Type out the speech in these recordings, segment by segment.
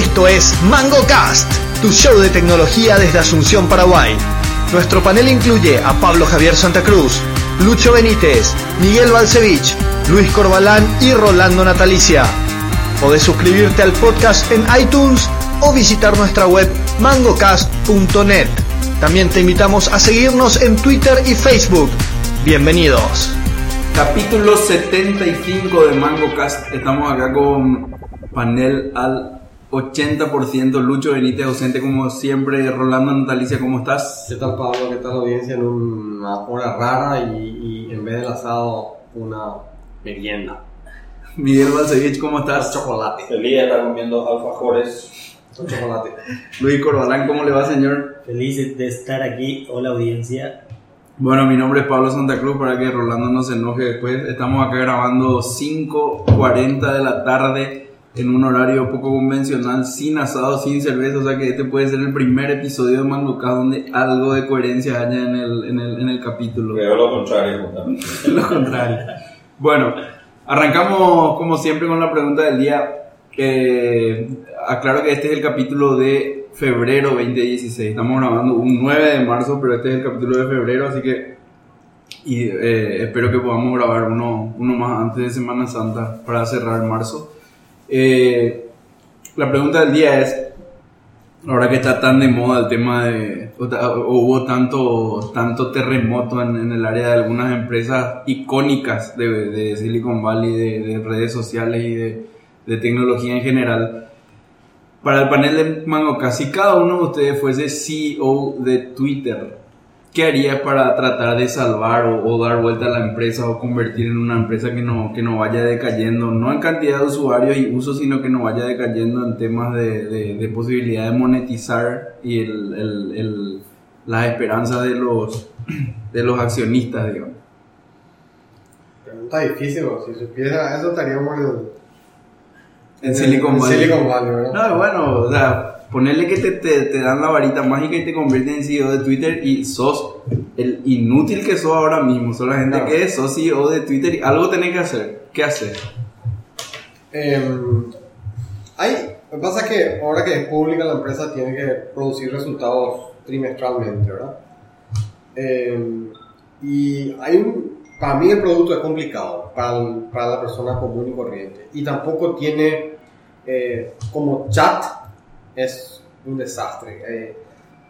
Esto es MangoCast, tu show de tecnología desde Asunción, Paraguay. Nuestro panel incluye a Pablo Javier Santa Cruz, Lucho Benítez, Miguel Balcevich, Luis Corbalán y Rolando Natalicia. Podés suscribirte al podcast en iTunes o visitar nuestra web mangocast.net. También te invitamos a seguirnos en Twitter y Facebook. Bienvenidos. Capítulo 75 de MangoCast. Estamos acá con panel al 80%. Lucho Benítez ausente como siempre. Rolando Natalicia, ¿cómo estás? ¿Qué tal Pablo? ¿Qué tal audiencia? En una hora rara y, y en vez del asado una merienda. Miguel Balcevich, ¿cómo estás? Chocolate. Feliz de estar comiendo alfajores. Con chocolate. Luis Corbalán, ¿cómo le va, señor? Feliz de estar aquí. Hola audiencia. Bueno, mi nombre es Pablo Santa Cruz, para que Rolando no se enoje después. Estamos acá grabando 5.40 de la tarde en un horario poco convencional, sin asado, sin cerveza, o sea que este puede ser el primer episodio de Mangocast donde algo de coherencia haya en el, en el, en el capítulo. Creo lo contrario, justamente. lo contrario. Bueno, arrancamos como siempre con la pregunta del día. Eh, aclaro que este es el capítulo de febrero 2016. Estamos grabando un 9 de marzo, pero este es el capítulo de febrero, así que y, eh, espero que podamos grabar uno, uno más antes de Semana Santa para cerrar marzo. Eh, la pregunta del día es, ahora que está tan de moda el tema de, o, hubo tanto, tanto terremoto en, el área de algunas empresas icónicas de, Silicon Valley, de, de redes sociales y de, de tecnología en general. Para el panel de Mangoca, si cada uno de ustedes fuese CEO de Twitter, ¿qué haría para tratar de salvar o, o dar vuelta a la empresa o convertir en una empresa que no, que no vaya decayendo, no en cantidad de usuarios y uso, sino que no vaya decayendo en temas de, de- de posibilidad de monetizar y el, el- el- las esperanzas de los, de los accionistas, digamos? Pregunta difícil, ¿no? si supiera eso estaríamos en, En Silicon en Valley. Silicon Valley, ¿verdad? No, bueno, o sea, ponerle que te, te, te dan la varita mágica y te convierten en CEO de Twitter y sos el inútil que sos ahora mismo. Sos la gente que es, sos CEO de Twitter y algo tenés que hacer. ¿Qué hacer? Hay, lo que pasa es que ahora que es pública la empresa tiene que producir resultados trimestralmente, ¿verdad? Em, y hay un, para mí el producto es complicado para, el- para la persona común y corriente. Y tampoco tiene, eh, como chat, es un desastre. Eh,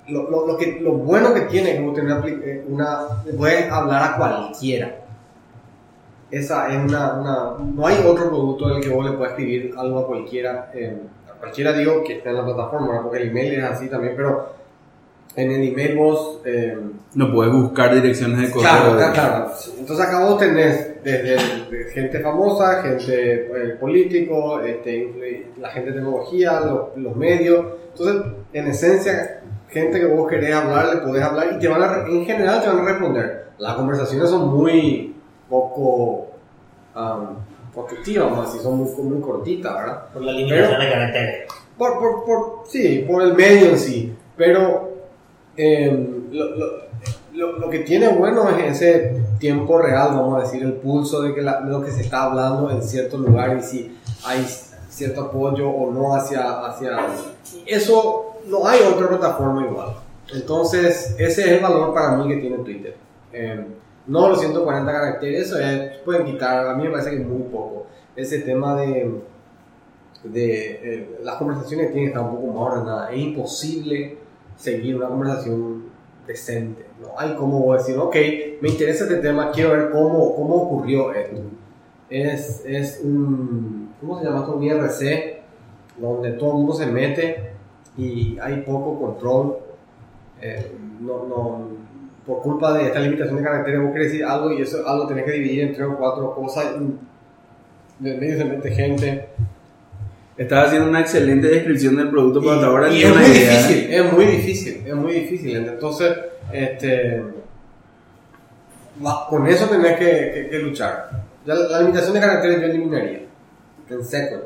lo, lo, lo que, lo bueno que tiene como tener apli- eh, una, puedes hablar a cualquiera. Esa es una, una- No hay otro producto en el que vos le puedas escribir algo a cualquiera. eh, a cualquiera digo que esté en la plataforma, porque el email es así también, pero en el email vos. eh, No puedes buscar direcciones de correo. claro, claro, claro. Entonces acá vos tenés desde de gente famosa, gente eh, político, este, la gente de tecnología, los, los medios. Entonces, en esencia, gente que vos querés hablar, le podés hablar y te van a, en general te van a responder. Las conversaciones son muy poco um, vamos a decir, son muy, muy cortitas, ¿verdad? Por la limitación Pero- de caracteres. Por, por, por, sí, por el medio en sí. Pero eh, lo, lo, lo, que tiene bueno es ese tiempo real, vamos a decir, el pulso de, que la- lo que se está hablando en cierto lugar y si hay cierto apoyo o no hacia... hacia eso no hay otra plataforma igual. Entonces, ese es el valor para mí que tiene Twitter. Eh, no los 140 caracteres, eso es, pueden quitar, a mí me parece que es muy poco. Ese tema de de eh, las conversaciones tienen que estar un poco más ordenadas. Es imposible seguir una conversación decente. No hay como decir, ok, me interesa este tema, quiero ver cómo, cómo ocurrió esto. Es, es un, ¿cómo se llama esto? Un IRC, donde todo el mundo se mete y hay poco control. Eh, no, no, por culpa de esta limitación de caracteres, vos querés decir algo y eso algo tenés que dividir en tres o cuatro cosas. De medio se mete gente. Estás haciendo una excelente descripción del producto, pero hasta ahora y es muy idea. difícil, es muy difícil, es muy difícil. Entonces, este, con eso tenés que, que- que luchar. Ya la, la limitación de caracteres yo eliminaría, en seco.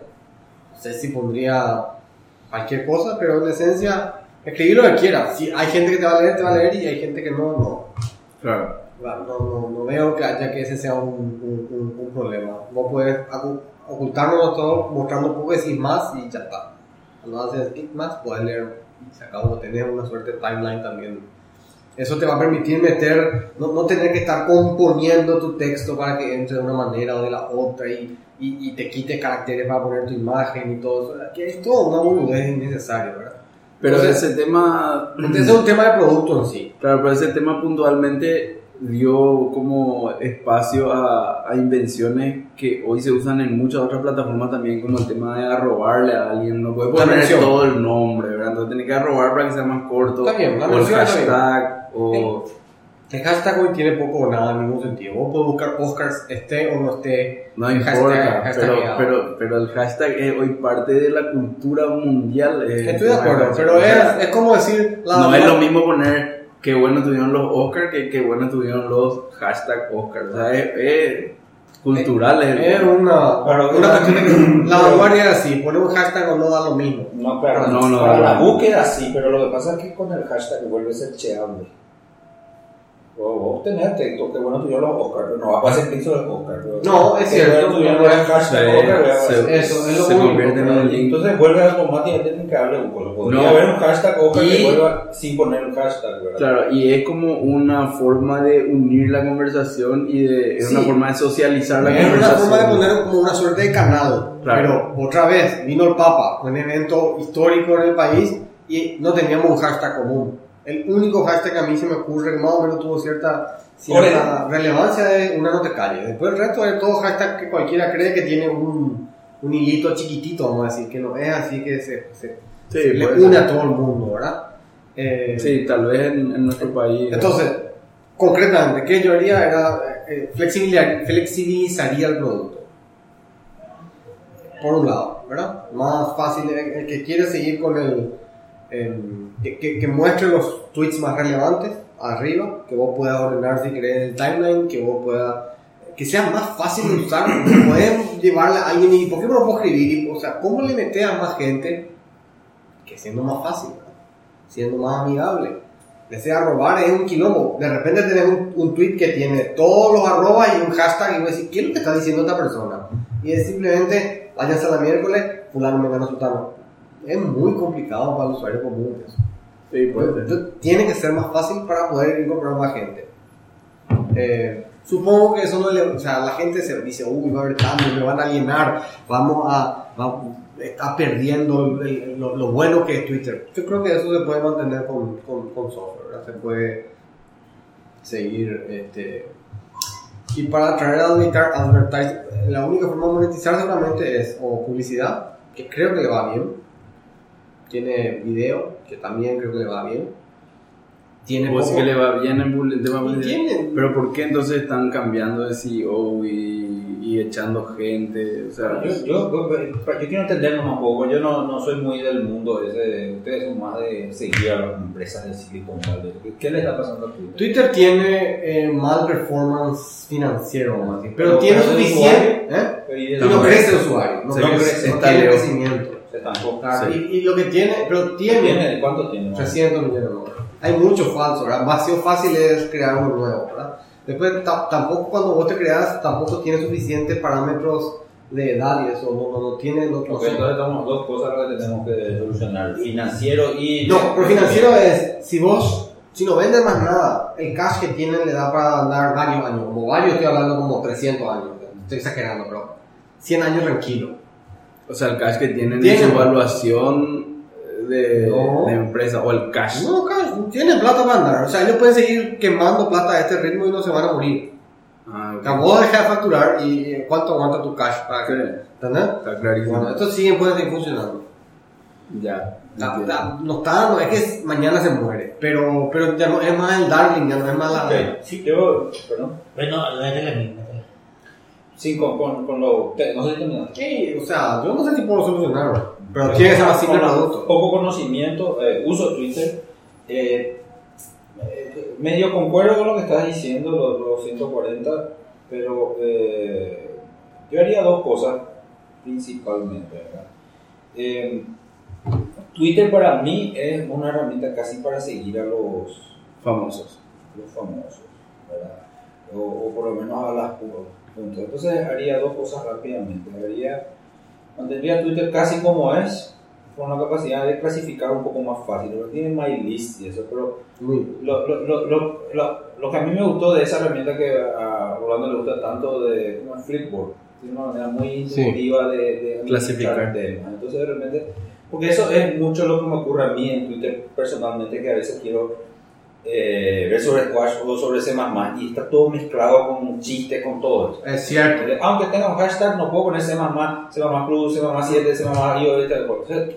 No sé si pondría cualquier cosa, pero en esencia, escribir lo que quieras. Si hay gente que te va a leer, te va a leer, y hay gente que no, no. Claro. No, no, no veo que haya que ese sea un, un- un- un problema. Vos acu- ocultarnos todo, mostrando un poco decís más y ya está. Cuando haces max, puedes leer y se acabó. Tener una suerte de timeline también. Eso te va a permitir meter, no, no tener que estar componiendo tu texto para que entre de una manera o de la otra y, y, y te quite caracteres para poner tu imagen y todo eso. Que es todo una boludez innecesaria, ¿verdad? Pero Entonces- ese tema, Entonces es un tema de producto en sí. claro, pero ese tema puntualmente dio como espacio a, a invenciones que hoy se usan en muchas otras plataformas también, como el tema de arrobarle a alguien, no puede La poner todo el nombre, ¿verdad? Entonces tiene que arrobar para que sea más corto, Está bien, la o el hashtag, o... El hashtag hoy tiene poco o nada ningún sentido. Vos podés buscar Oscars, esté o no esté. No importa, hashtag- pero, pero, pero el hashtag es hoy parte de la cultura mundial. eh, Estoy de acuerdo, pero es, es como decir. La, no es lo mismo poner qué bueno tuvieron los Oscars que qué bueno tuvieron los hashtag Oscars. O sea, es, es cultural. Es, Es una, Claro, una la- cuestión de que la vanguardia es así, poner un hashtag o no da lo mismo. No, claro, No, no, para no, la no. búsqueda sí, pero lo que pasa es que con el hashtag vuelve a ser cheable. Vos tenés texto, que bueno tuvieron los Oscar, pero no va a pasar clic sobre los Oscar. pero- No, es cierto. tuvieron los hashtag se- Oscar, voy a se- pasar. Eso, es lo se convierte en un link. Entonces vuelve automáticamente en que hable Google. Podría No. haber un hashtag Oscar Y- que vuelva sin poner un hashtag, ¿verdad? Claro, y es como una forma de unir la conversación y de, es Sí. una forma de socializar la Es una conversación. forma de poner como una suerte de canal. Claro. Pero otra vez, vino el Papa, un evento histórico en el país y no teníamos un hashtag común. El único hashtag que a mí se me ocurre que más o menos tuvo cierta, cierta relevancia es una no te calles. Después el resto es todo hashtag que cualquiera cree que tiene un, un hilito chiquitito, vamos a decir, que no es así que se, se- Sí, se le une a todo el mundo, ¿verdad? Eh, Sí, tal vez en, en nuestro país. entonces, concretamente, ¿qué yo haría? Era eh, flexibilizar- flexibilizaría el producto. Por un lado, ¿verdad? Más fácil, el, el que quiere seguir con el. El- que, que- que muestre los tweets más relevantes arriba, que vos puedas ordenar si querés el timeline, que vos puedas. que sea más fácil de usar, que puedes llevarle a alguien y ¿por qué no lo puedo escribir? O sea, ¿cómo le metes a más gente que siendo más fácil, siendo más amigable? Ese arrobar es un quilombo. De repente tenés un, un tweet que tiene todos los arrobas y un hashtag y vos decís, ¿qué es lo que está diciendo esta persona? Y es simplemente, váyanse a la miércoles, fulano, me gana sultano. Es muy complicado para el usuario común eso. Sí, puede ser. Entonces, tiene que ser más fácil para poder incorporar más gente. Eh, supongo que eso no le... O sea, la gente se dice, uy, va a haber cambios, me van a alienar, vamos a... va- está perdiendo el- el- lo, lo bueno que es Twitter. Yo creo que eso se puede mantener con, con, con software, ¿verdad? Se puede seguir... Este, y para atraer a la única forma de monetizar seguramente es o publicidad, que creo que le va bien. Tiene video, que también creo que le va bien. Tiene Pues poco- que le va bien en y de- tiene- Pero ¿por qué entonces están cambiando de CEO y, y echando gente? O sea, Yo, yo, yo, yo quiero entender un poco, yo no, no soy muy del mundo ese, ustedes son más de seguir a las empresas de Silicon Valley. ¿Qué, le está pasando a Twitter? Twitter tiene eh, mal performance financiero, decir, pero Pero tiene suficiente. ¿eh? De- no crece el usuario, no, no crece, no está tiene crecimiento. Claro, Sí. y, y lo que tiene, pero tiene, ¿Tiene? ¿Cuánto tiene? no? 300 millones. ¿no? Hay mucho falso, ¿verdad? Vacío fácil es crear uno nuevo, ¿verdad? Después, ta- tampoco cuando vos te creas, tampoco tiene suficientes parámetros de edad y eso, no, no, no tiene... No, no Ok, sé. entonces tenemos dos cosas que tenemos que solucionar, financiero y... No, pero financiero es, si vos, si no vendes más nada, el cash que tienen le da para andar varios años, como varios estoy hablando como 300 años, estoy exagerando, pero 100 años tranquilo. O sea, el cash que tienen Tienen. en su evaluación de, No. de empresa o el cash. No, cash, tienen plata para andar, o sea, ellos pueden seguir quemando plata a este ritmo y no se van a morir. Ah, ok. O sea, vos dejas de facturar y eh, cuánto aguanta tu cash para que, ¿entendés? Está clarísimo. Bueno, estos siguen, pueden seguir funcionando. ya. Entiendo. está- no está, no es que mañana se muere, pero, pero ya no es más el darling, ya no es más la... Ok, sí, yo, perdón, Bueno, métele, métele. Sí, con, con, con lo... te- no sé si. Sí, o sea, yo no sé si puedo solucionarlo, pero tiene que ser así producto. Poco conocimiento, eh, uso Twitter. eh, eh, medio concuerdo con lo que estás diciendo, los, los 140, pero eh, yo haría dos cosas principalmente. ¿verdad? Eh, Twitter para mí es una herramienta casi para seguir a los, Famosos. los famosos, ¿verdad? O, o por lo menos a las puntos. Entonces haría dos cosas rápidamente. Haría, mantendría Twitter casi como es, con la capacidad de clasificar un poco más fácil, pero tiene MyList y eso, pero lo, lo, lo, lo, lo, lo que a mí me gustó de esa herramienta que a Rolando le gusta tanto de como Flipboard, tiene una manera muy Sí. intuitiva de, de Clasificar. temas. Entonces de repente, porque eso es mucho lo que me ocurre a mí en Twitter personalmente, que a veces quiero eh, ver sobre Squash o sobre C++ y está todo mezclado con chistes, con todo. Es cierto. Aunque tenga un hashtag, no puedo poner C++, C++ Plus, C++ 7, C++ IO tal.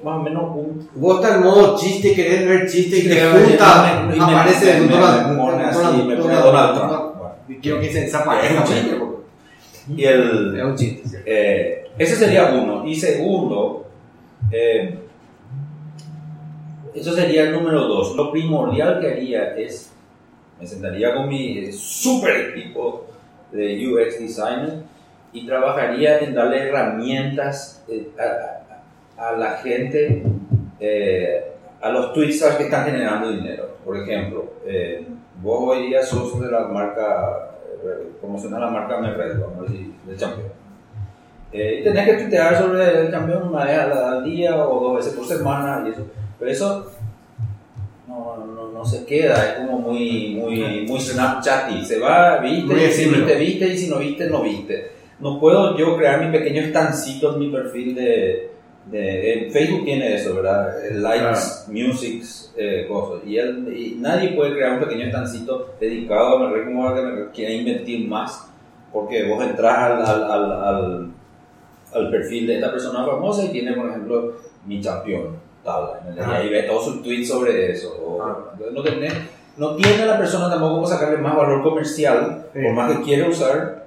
Más o menos un Vos estás en modo chiste, querés ver chiste y te junta, me- aparece me- Donald- me pone Donald- me pone Donald- Donald Donald- Trump. Quiero que se desaparezca. Es un chiste. Y el, Es un chiste. eh, ese sería uno. Y segundo, eh, eso sería el número dos. Lo primordial que haría es, me sentaría con mi super equipo de UX designer y trabajaría en darle herramientas eh, a, a- a la gente, eh, a los tweets que están generando dinero. Por ejemplo, eh, vos hoy día sos de la marca, eh, promocionar la marca Merred, vamos a decir, del campeón. Eh, y tenés que tuitear sobre el campeón una vez al día o dos veces por semana y eso. Pero eso no, no, no se queda, es como muy, muy, muy Snapchat se va, viste, y si viste, viste, y si no viste, no viste. No puedo yo crear mi pequeño estancito en mi perfil de, de Facebook tiene eso, ¿verdad? Eh, Likes, musics, eh, cosas. Y, él, y nadie puede crear un pequeño estancito dedicado a me como que me quiera invertir más, porque vos entras al, al, al, al, al perfil de esta persona famosa y tiene, por ejemplo, mi campeón, ¿entendés? y ve todos sus tweets sobre eso. o- Ah. no, tiene, no tiene la persona tampoco como sacarle más valor comercial, Sí. por más que quiere usar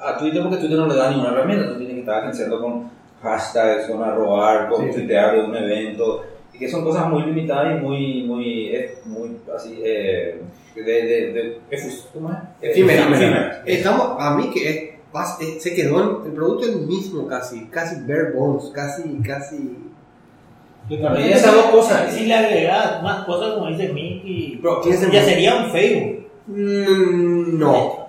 a Twitter, porque Twitter no le da ninguna herramienta, tú tienes que estar agenciando con hashtags, con arrobar, con Sí. tuitear de un evento, y que son cosas muy limitadas y muy, muy, eh, muy así, eh, de, de, de, efus- ¿cómo es? Efímera. Efímeras. Estamos, a mí que es, eh, se quedó en, el producto es el mismo casi, casi bare bones, casi, casi... Esas dos cosas. Si le agregas más cosas como dice Mickey, ya sería un Facebook. Mm, no.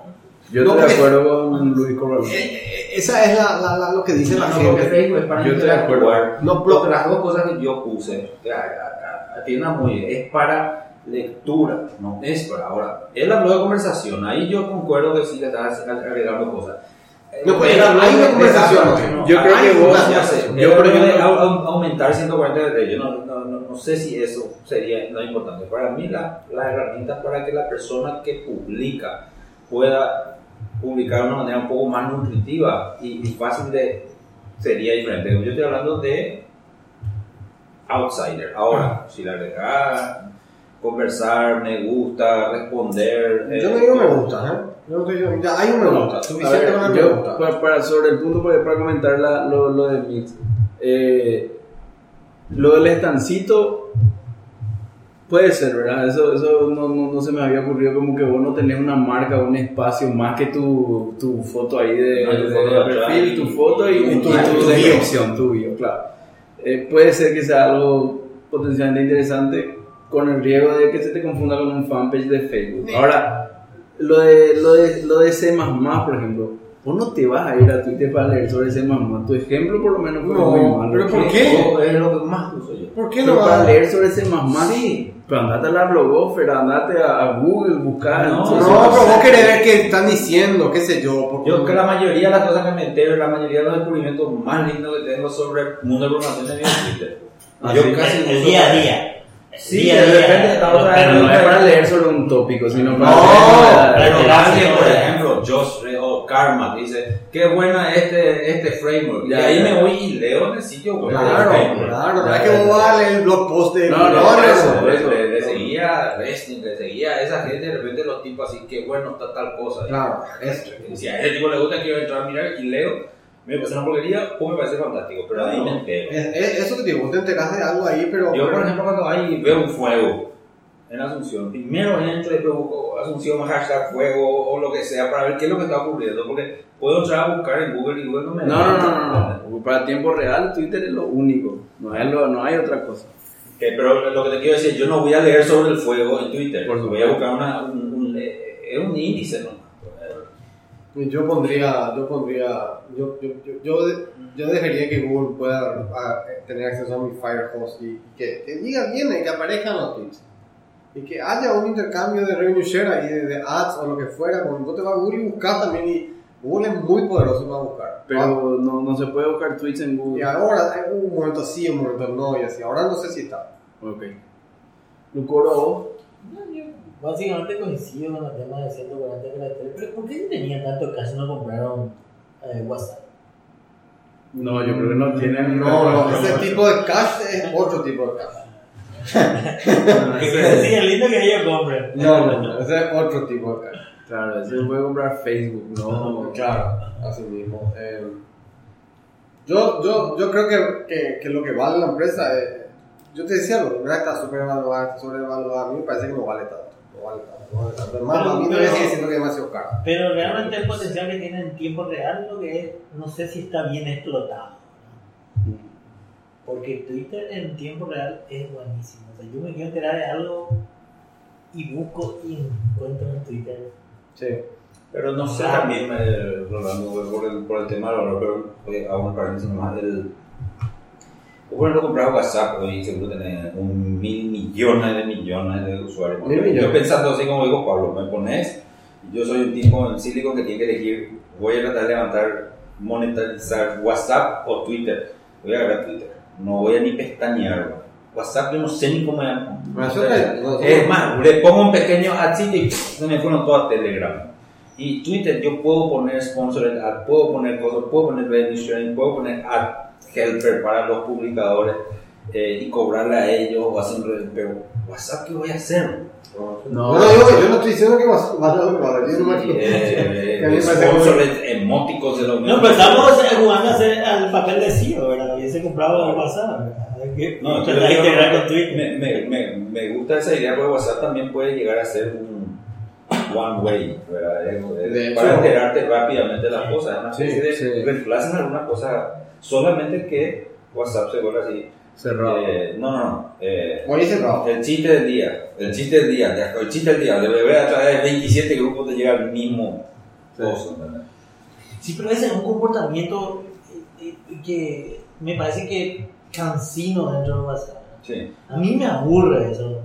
Yo No, estoy de porque- acuerdo con Luis Corbalán. Eh, eh, esa es la, la- la- lo que dice la No, gente. Facebook es para Yo estoy de acuerdo. No, Pero las dos cosas que yo puse, que a- a- a- tiene una muy es para lectura, no es para ahora. Él habló de conversación, ahí yo concuerdo que sí le estás agregando cosas. No, pues, Él habló hay una conversación, ¿no? Yo creo que vos, ya sé. yo au- au- aumentar 140 de yo no, no, no, no sé si eso sería lo importante. Para mí la, la herramienta para que la persona que publica pueda publicar de una manera un poco más nutritiva y, y fácil de sería diferente. Yo estoy hablando de outsider. Ahora, si le agregas conversar, me gusta, responder. yo no eh, digo me gusta, ¿eh? Yo no ya hay un me gusta, A suficiente ver, yo, gusta. para, para- sobre el punto para, para comentar la- lo, lo de Mix, eh, lo del estancito puede ser, ¿verdad? Eso, eso no, no, no se me había ocurrido como que vos no tenés una marca, un espacio más que tu, tu foto ahí de, No, tu de- foto de de perfil, y- tu foto y, y y tu- tu, descripción, tu bio, claro. Eh, puede ser que sea algo potencialmente interesante con el riesgo de que se te confunda con un fanpage de Facebook. Ahora, lo de, lo de, lo de C++, por ejemplo, vos no te vas a ir a Twitter para leer sobre C++. Tu ejemplo por lo menos fue No, muy malo. pero ¿por ¿Qué? Es lo que más uso yo. ¿Por qué Pero no para va? leer sobre C++, Sí. pero andate a la blogófera, andate a, a Google, buscar. No, No, pero vos querés ver qué están diciendo, qué sé yo. porque- Yo creo que la mayoría de las cosas que me entero, la mayoría de los descubrimientos más lindos que tengo sobre el mundo de programación es en Twitter. Ah, yo sí. casi el, día a día. Sí, día de repente está otra Pero vez- no es para leer sobre un tópico, sino para No, leer- pero- Pero alguien, por ejemplo, Josh o Karma dice, qué buena este, este framework. Y ahí ya. me voy y leo en el sitio web. Claro, claro, es que vos vas a leer el blog post de No, no, eso, Le, seguía Resting, le seguía esa gente, de repente los tipos así, qué bueno está tal cosa. Claro, si a ese tipo le gusta, quiero entrar a mirar y leo. Me parece una porquería o me parece fantástico, pero ahí me entero. es- es- eso que te digo, te enterás de algo ahí, pero. Yo, por ejemplo, cuando hay, veo un fuego en Asunción, primero entro y busco Asunción, hashtag fuego o lo que sea para ver qué es lo que está ocurriendo, porque puedo entrar a buscar en Google y Google no me No, no, no, no, no. Para tiempo real, Twitter es lo único. No, es lo, no hay otra cosa. Eh, pero lo que te quiero decir, yo no voy a leer sobre el fuego en Twitter, Por voy a buscar una, un, un- es un índice, ¿no? Y Yo pondría, yo pondría, yo, yo, yo, yo, de- yo dejaría que Google pueda ah, tener acceso a mi Firefox y, y que, que diga bien, y que aparezcan los tweets. Y que haya un intercambio de revenue share ahí, de, de ads o lo que fuera. Cuando vos te vas a Google y buscas también, y Google es muy poderoso para buscar. Pero Ah, no, no se puede buscar tweets en y Google. ahora hay un momento sí, un momento no, y así. Ahora no sé si está. Ok. Lucoro, Básicamente coincido con el tema de 140 caracteres, pero ¿por qué si tenían tanto caso no compraron eh, WhatsApp? no, yo creo que no tienen. No, no, ese tipo de cash es otro tipo de cash. Sí, es lindo que ellos compren. No, no, no, ese es otro tipo de cash. Claro, ese se puede comprar Facebook, no. Claro, así mismo. Eh, yo, yo, yo creo que, que, que lo que vale la empresa, eh, yo te decía, lo que está sobrevaluada, está sobrevaluada, a mí me parece que no vale tanto. Pero- a mí me pero- sigue siendo que es demasiado caro. Pero realmente el potencial que tiene en tiempo real, lo que es, no sé si está bien explotado. Porque Twitter en tiempo real es buenísimo. O sea, yo me quiero enterar de algo y busco y encuentro en Twitter. Sí. Pero no sé también, eh, Rolando, por el, por el tema pero eh, hago un paréntesis nomás. El, por ejemplo, comprar WhatsApp hoy seguro tenés un mil millones de millones de usuarios. Mil millones. Yo pensando así como digo Pablo, me pones, yo soy un tipo en Silicon que tiene que elegir, voy a tratar de levantar, monetarizar WhatsApp o Twitter. Voy a agarrar Twitter, no voy a ni pestañear. WhatsApp yo no sé ni cómo no, Es más, le pongo un pequeño adsito y se me fueron todas a Telegram. Y Twitter yo puedo poner sponsored ad, puedo poner cosas, puedo poner revenue sharing, puedo poner ad helper para los publicadores eh, y cobrarle a ellos o hacer un pero WhatsApp qué voy a hacer? No, No, no, yo, yo no estoy diciendo que vas vale lo que vale. Yo no me Eh, Que a emóticos de los No, pero estamos eh, jugando a hacer al papel de CEO, ¿verdad? Hubiese comprado WhatsApp, ¿verdad? Hay que No, yo con Twitter. me, me, me, me gusta esa idea porque WhatsApp también puede llegar a ser un one way, ¿verdad? Es- para enterarte rápidamente de las cosas. Una Sí, sí. reemplazan algunas cosas solamente que WhatsApp se vuelve así. cerrado. Eh, no, no, no. eh, Hoy cerrado. el chiste del día, el chiste del día, el chiste del día, de beber a través de 27 grupos te llega al mismo Sí. Sí, pero ese es un comportamiento eh, eh, que me parece que cansino dentro de WhatsApp. Sí. A mí me aburre eso.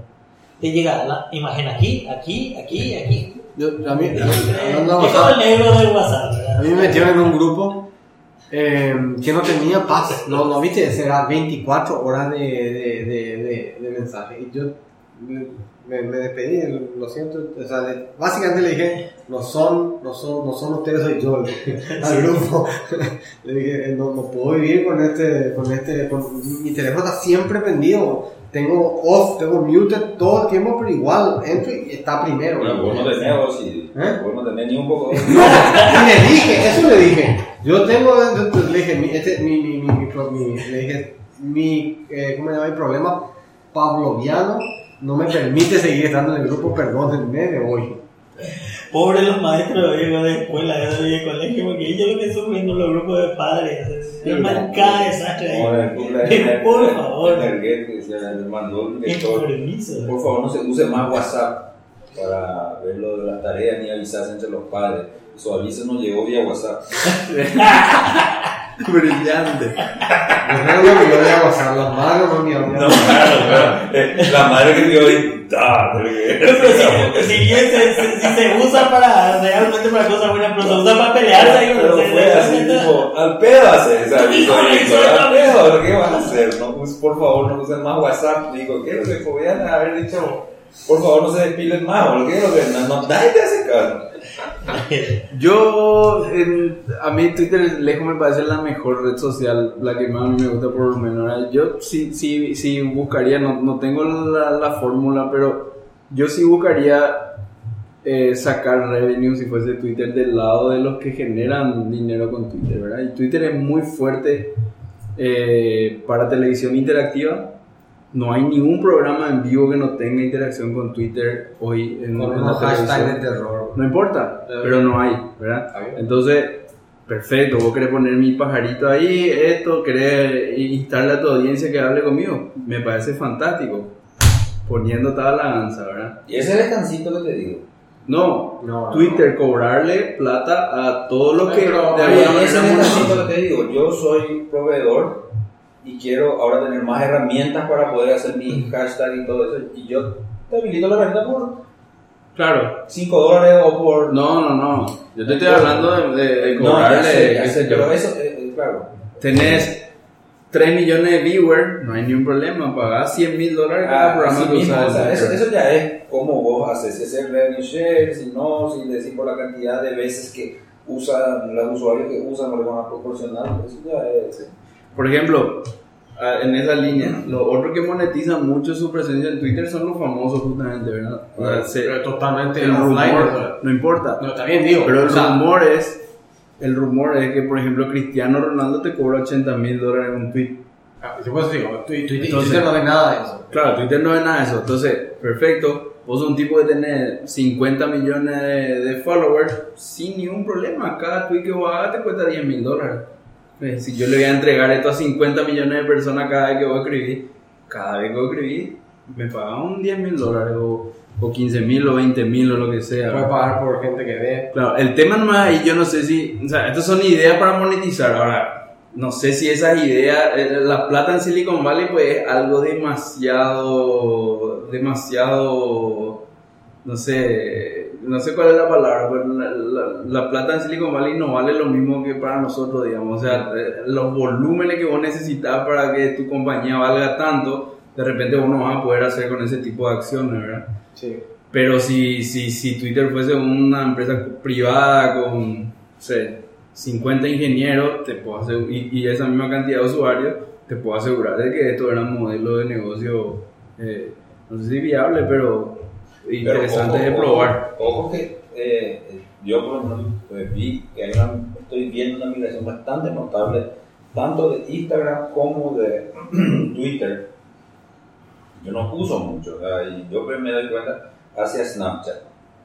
Te llega la imagen aquí, aquí, aquí, aquí. Yo, a mí. A mí me metieron en un grupo eh, que no tenía paz. No, no viste, era 24 horas de, de, de, de, mensaje. Y yo me, me despedí, lo siento. O sea, le- básicamente le dije, no son, no son, no son ustedes, soy yo. al grupo. le dije, no, no puedo vivir con este, con este, con- mi teléfono está siempre prendido. Tengo off, tengo muted todo el tiempo, pero igual entro y está primero. Bueno, vos no tenés, vos, y, ¿Eh? vos no tenés ni un poco. No, y le dije, eso le dije. Yo tengo, yo, le dije, mi, este, mi, mi, mi, mi, mi- le dije, mi, eh, ¿cómo se llama? Mi problema pavloviano no me permite seguir estando en el grupo, perdónenme, me voy. Pobre los maestros de de escuela, de colegio, porque ellos lo que sufren con los grupos de padres. Sí, Es más cada desastre ahí. Cumple- Por favor. Por favor, no se use más WhatsApp para ver lo de las tareas ni avisarse entre los padres. Su aviso no llegó vía WhatsApp. Brillante. Yo creo que yo voy a gozar las manos, no mi No, claro, claro. Eh, La madre que vio ahí, Pero si, se, usa para realmente para cosas buenas, pero se usa para pelearse, Pero fue así, tipo, al pedo directo, su Al pedo, ¿qué vas a hacer? No, pues, por favor, no usen más WhatsApp. Digo, ¿qué es lo que podían haber dicho? Por favor, no se despilen más, ¿o qué es lo que no, no, nadie te hace caso. Yo, en- a mí Twitter lejos me parece la mejor red social, la que más a mí me gusta por lo menos. Yo sí, sí, sí buscaría, no, no tengo la, la fórmula, pero yo sí buscaría eh, sacar revenue si fuese Twitter del lado de los que generan dinero con Twitter, ¿verdad? Y Twitter es muy fuerte eh, para televisión interactiva. No hay ningún programa en vivo que no tenga interacción con Twitter hoy en, Con televisión. de terror. No importa, pero no hay, ¿verdad? Bien. Entonces, perfecto, vos querés poner mi pajarito ahí, esto, querés instarle a tu audiencia que hable conmigo. Me parece fantástico. Poniendo toda la danza, ¿verdad? Y ese descansito que te digo, No, No, Twitter cobrarle plata a todo lo que Pero, de Oye, ese es el que te digo. Yo soy proveedor y quiero ahora tener más herramientas para poder hacer mi hashtag y todo eso. Y yo te habilito la herramienta por Claro. 5 dólares o por. No, no, no. Yo te estoy hablando de, de- de No, ya cobrarle, sé, ya sé, pero eso, eh, eh, claro. Tenés 3 millones de viewers, no hay ningún problema. Pagás 100 mil dólares cada Ah, programa que mismo, usas. o sea, eso, eso ya es como vos haces, si es el revenue share, si no, si decís por la cantidad de veces que usan los usuarios que usan, lo van a proporcionar, eso ya es. Por ejemplo, ah, en esa línea, lo otro que monetiza mucho su presencia en Twitter son los famosos, justamente, ¿verdad? Se- Pero totalmente el offline. rumor, no importa. No, está bien, digo. Pero el sea, rumor es. El rumor es que, por ejemplo, Cristiano Ronaldo te cobra 80 mil dólares en un tweet. ah, eso digo, Entonces- Twitter no ve nada de eso. Claro, Twitter no ve nada de eso. Entonces, perfecto. Vos sos un tipo de tener 50 millones de, de followers sin ningún problema. Cada tweet que vos hagas te cuesta 10 mil dólares. Eh, Si yo le voy a entregar esto a 50 millones de personas cada vez que vos escribís, cada vez que vos escribís, me pagan un 10 mil dólares o, o 15 mil o 20 mil o lo que sea. Puede pagar por gente que ve. Claro, el tema nomás ahí yo no sé si, o sea, estas son ideas para monetizar. Ahora, no sé si esas ideas, eh, la plata en Silicon Valley pues es algo demasiado, demasiado, no sé, no sé cuál es la palabra, pero la, la- la plata en Silicon Valley no vale lo mismo que para nosotros, digamos. O sea, eh, los volúmenes que vos necesitas para que tu compañía valga tanto, de repente vos no vas a poder hacer con ese tipo de acciones, ¿verdad? Sí. Pero si, si, si Twitter fuese una empresa privada con, no sé, 50 ingenieros te puedo asegurar, y, y esa misma cantidad de usuarios, te puedo asegurar de que esto era un modelo de negocio, eh, no sé si viable, pero interesante Pero de probar. Ojo, que eh, yo por lo menos pues, vi que hay una, estoy viendo una migración bastante notable, tanto de Instagram como de Twitter. Yo no uso mucho, o sea, y yo me doy cuenta hacia Snapchat.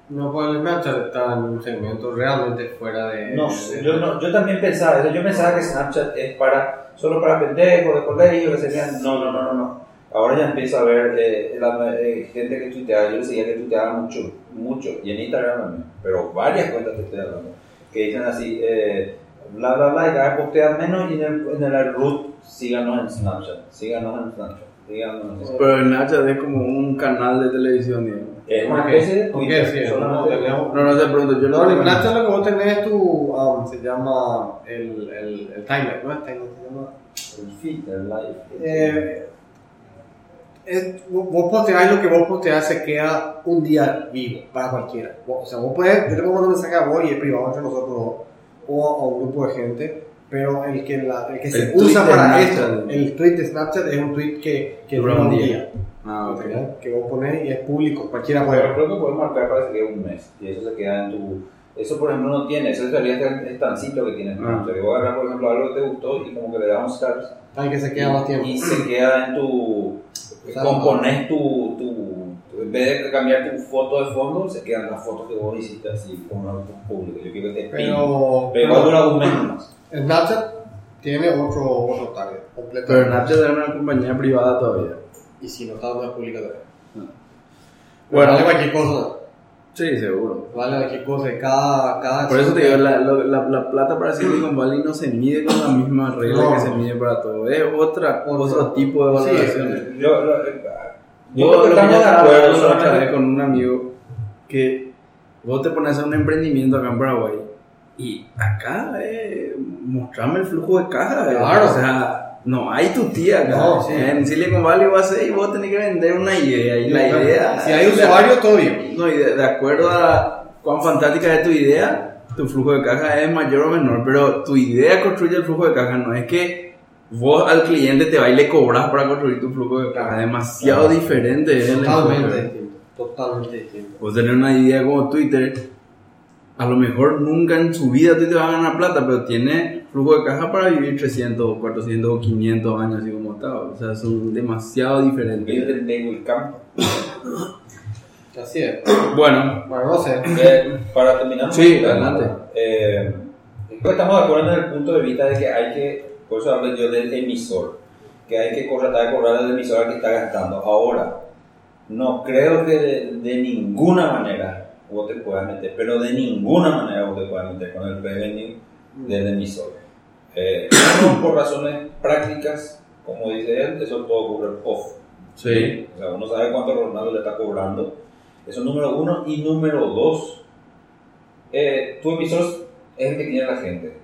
No, pues el Snapchat está en un segmento realmente fuera de. No de- yo, no- yo también pensaba eso. Yo pensaba que Snapchat es para solo para pendejos de colegio, que serían. No, no, no, no. no. Ahora ya empiezo a ver eh, la- eh, gente que tuitea. Yo le seguía que tuiteaba mucho, mucho. Y en Instagram también. Pero varias cuentas que estoy hablando. Que dicen así, eh, bla, bla, bla, y cada vez postean menos. Y en el, en el root, síganos en Snapchat. Síganos en Snapchat. Síganos en Snapchat. Pero Snapchat es como un canal de televisión, digamos. Es una ¿Por qué? especie de no, tenemos- No, no te pregunto, yo No, lo en Snapchat lo que vos tenés es tu. um, se llama. El, el, el timeline, ¿no es timeline? Se llama. El feed, el live. Eh, es- vos posteás y lo que vos posteás se queda un día vivo para cualquiera. O sea, vos puedes, yo te puedo mandar un mensaje a vos y es privado entre nosotros dos, o a un grupo de gente, pero el que, la- el que se El tweet usa para esto, el tweet de Snapchat es un tweet que, que Dura un día. día. Ah, ok. ¿entendés? Que vos pones y es público, cualquiera Pero puede. creo que puedes marcar para que quede un mes y eso se queda en tu... Eso por ejemplo no tiene, eso sería este estancito que tienes. Ah. O sea, que vos agarras por ejemplo algo que te gustó y como que le das un stars Hay que se queda más tiempo. y se queda en tu... sea, compones tu, tu... En vez de cambiar tu foto de fondo, se quedan las fotos que vos hiciste así como algo público. Yo quiero que te. Pero, Pero dura un mes más. Snapchat tiene otro, otro target completo. Pero Snapchat es una compañía privada todavía. Y si no está, no es pública todavía. Bueno. vale cualquier cosa. Sí, seguro. Vale cualquier cosa. Cada, cada Por eso te digo, la, la, la, la plata para Silicon Valley no se mide con la misma regla No. que se mide para todo. Es otra, Otro. otro tipo de Sí, valoración. Yo, lo- eh, yo Yo creo que lo que yo de acuerdo solamente- vez con un amigo que vos te pones a un emprendimiento acá en Paraguay y acá eh, mostrame el flujo de caja. eh. Claro. O sea, no hay tu tía. No, sí. En Silicon Valley vas a ser y vos tenés que vender una idea. Y la idea. Si hay usuario, todo bien. No, y de, de acuerdo a cuán fantástica es tu idea, tu flujo de caja es mayor o menor, pero tu idea construye el flujo de caja, no es que vos al cliente te va y le cobras para construir tu flujo de caja, es demasiado diferente. Totalmente distinto. Totalmente distinto. Vos tener una idea como Twitter, a lo mejor nunca en su vida Twitter va a ganar plata, pero tiene flujo de caja para vivir 300, 400 o 500 años así como está, o sea, son demasiado diferentes. Build el table camp. Así es. Bueno, Bueno, no sé. Eh, para terminar, Sí, ¿no? adelante. Eh, estamos de acuerdo en el punto de vista de que hay que, por eso hablo yo del emisor, que hay que tratar de cobrar al emisor al que está gastando. Ahora, no creo que de, de ninguna manera vos te puedas meter, pero de ninguna manera vos te puedas meter con el revenue del emisor. Eh, uno, por razones prácticas, como dice él, eso puede ocurrir off. Sí. O sea, uno sabe cuánto Ronaldo le está cobrando. Eso es número uno. Y número dos, eh, tu emisor es el que tiene la gente.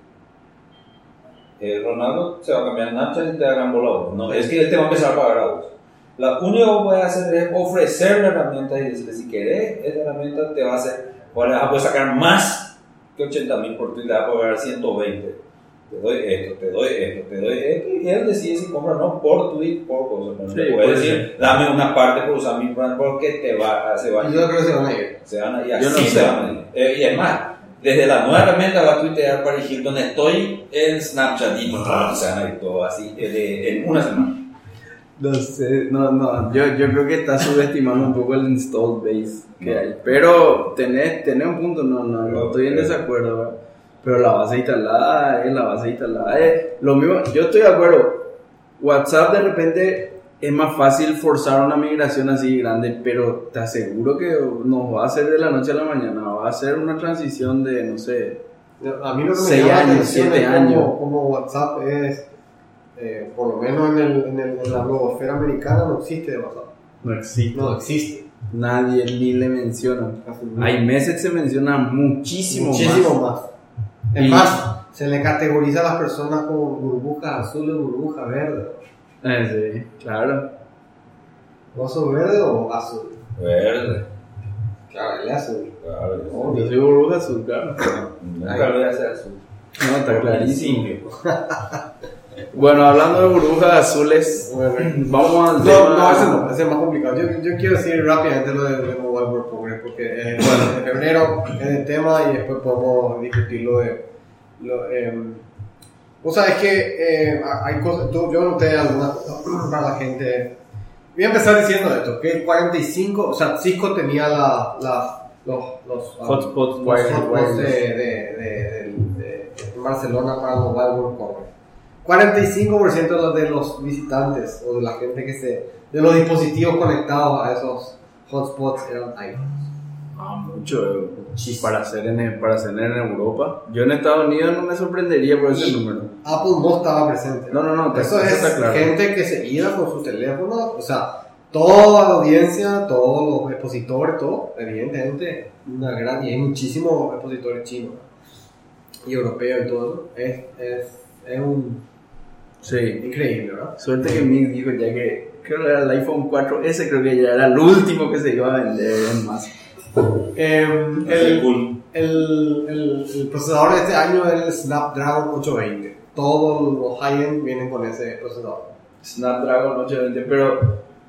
Eh, Ronaldo se va a cambiar Snapchat y te hagan vos. No, es que él te va a empezar a pagar a vos. Lo único que puedes hacer es ofrecer la herramienta y decirle si querés, esta herramienta te va a hacer, vas a poder sacar más que 80 mil por y te va a pagar 120 te doy esto, te doy esto, te doy esto, y él decide si compra o no por tweet, por cosas. No Sí, puede puede decir, dame una parte por usar mi brand porque te va, se va a Y yo creo que se van a ir. se van a, Yo así no se sé. van a ir. Eh, y es más, desde la nueva herramienta va a tuitear para donde estoy en Snapchat y ¡pum! se van a ir todo así en una semana. No sé, no, no, yo, yo creo que está subestimando un poco el install base que hay. Pero tenés, tenés un punto, no, no, no estoy en desacuerdo, ¿verdad? Pero la base instalada es la base instalada. Es lo mismo, yo estoy de acuerdo. WhatsApp de repente es más fácil forzar una migración así grande, pero te aseguro que no va a ser de la noche a la mañana, va a ser una transición de, no sé, A mí lo que me Seis llama la años, siete años. cómo WhatsApp es, eh, por lo menos en, el, en, el, en la blogosfera americana, no existe de WhatsApp. no existe. No existe. Nadie ni le menciona. Hay meses se menciona muchísimo, Muchísimo más. más. Es Y- más, se le categoriza a las personas como burbujas azules, burbujas verdes. Eh, sí, claro. ¿Vos sos verde o azul? Verde. Claro, es azul. Claro. Yo soy burbuja azul, claro. Nunca lo voy a hacer azul. No, está clarísimo. Bueno, hablando de burbujas azules, vamos al No, tema. no, ese no, ese es más complicado. Yo, yo quiero decir rápidamente lo de, de Mobile World Congress porque eh, bueno, en febrero es el tema y después podemos discutir lo de. Lo, eh, Vos sabés que eh, hay cosas, tú- yo noté algunas cosas para la gente. Voy a empezar diciendo esto: que el 45, o sea, Cisco tenía la, la, los, los um, Hotspots los wireless. hotspots de, de, de, de- de Barcelona para el Mobile World Congress. 45% de los, de los visitantes o de la gente que se. de los dispositivos conectados a esos hotspots eran iPhones. Ah, mucho. eh, Para hacer, en, para hacer en Europa. Yo en Estados Unidos no me sorprendería por ese Y- número. Apple no estaba presente. No, no, no, Eso es está claro. gente que se iba con su teléfono, o sea, toda la audiencia, todos los expositores, todo, evidentemente, una gran, y hay muchísimos expositores chinos y europeos y todo eso, es, es, es un Sí. increíble, ¿verdad? Suerte que Mick dijo ya que creo que era el iPhone 4S, creo que ya era el último que se iba a vender en más. Em, el, el, el, el procesador de este año es el Snapdragon 820. Todos los high-end vienen con ese procesador. Snapdragon 820, pero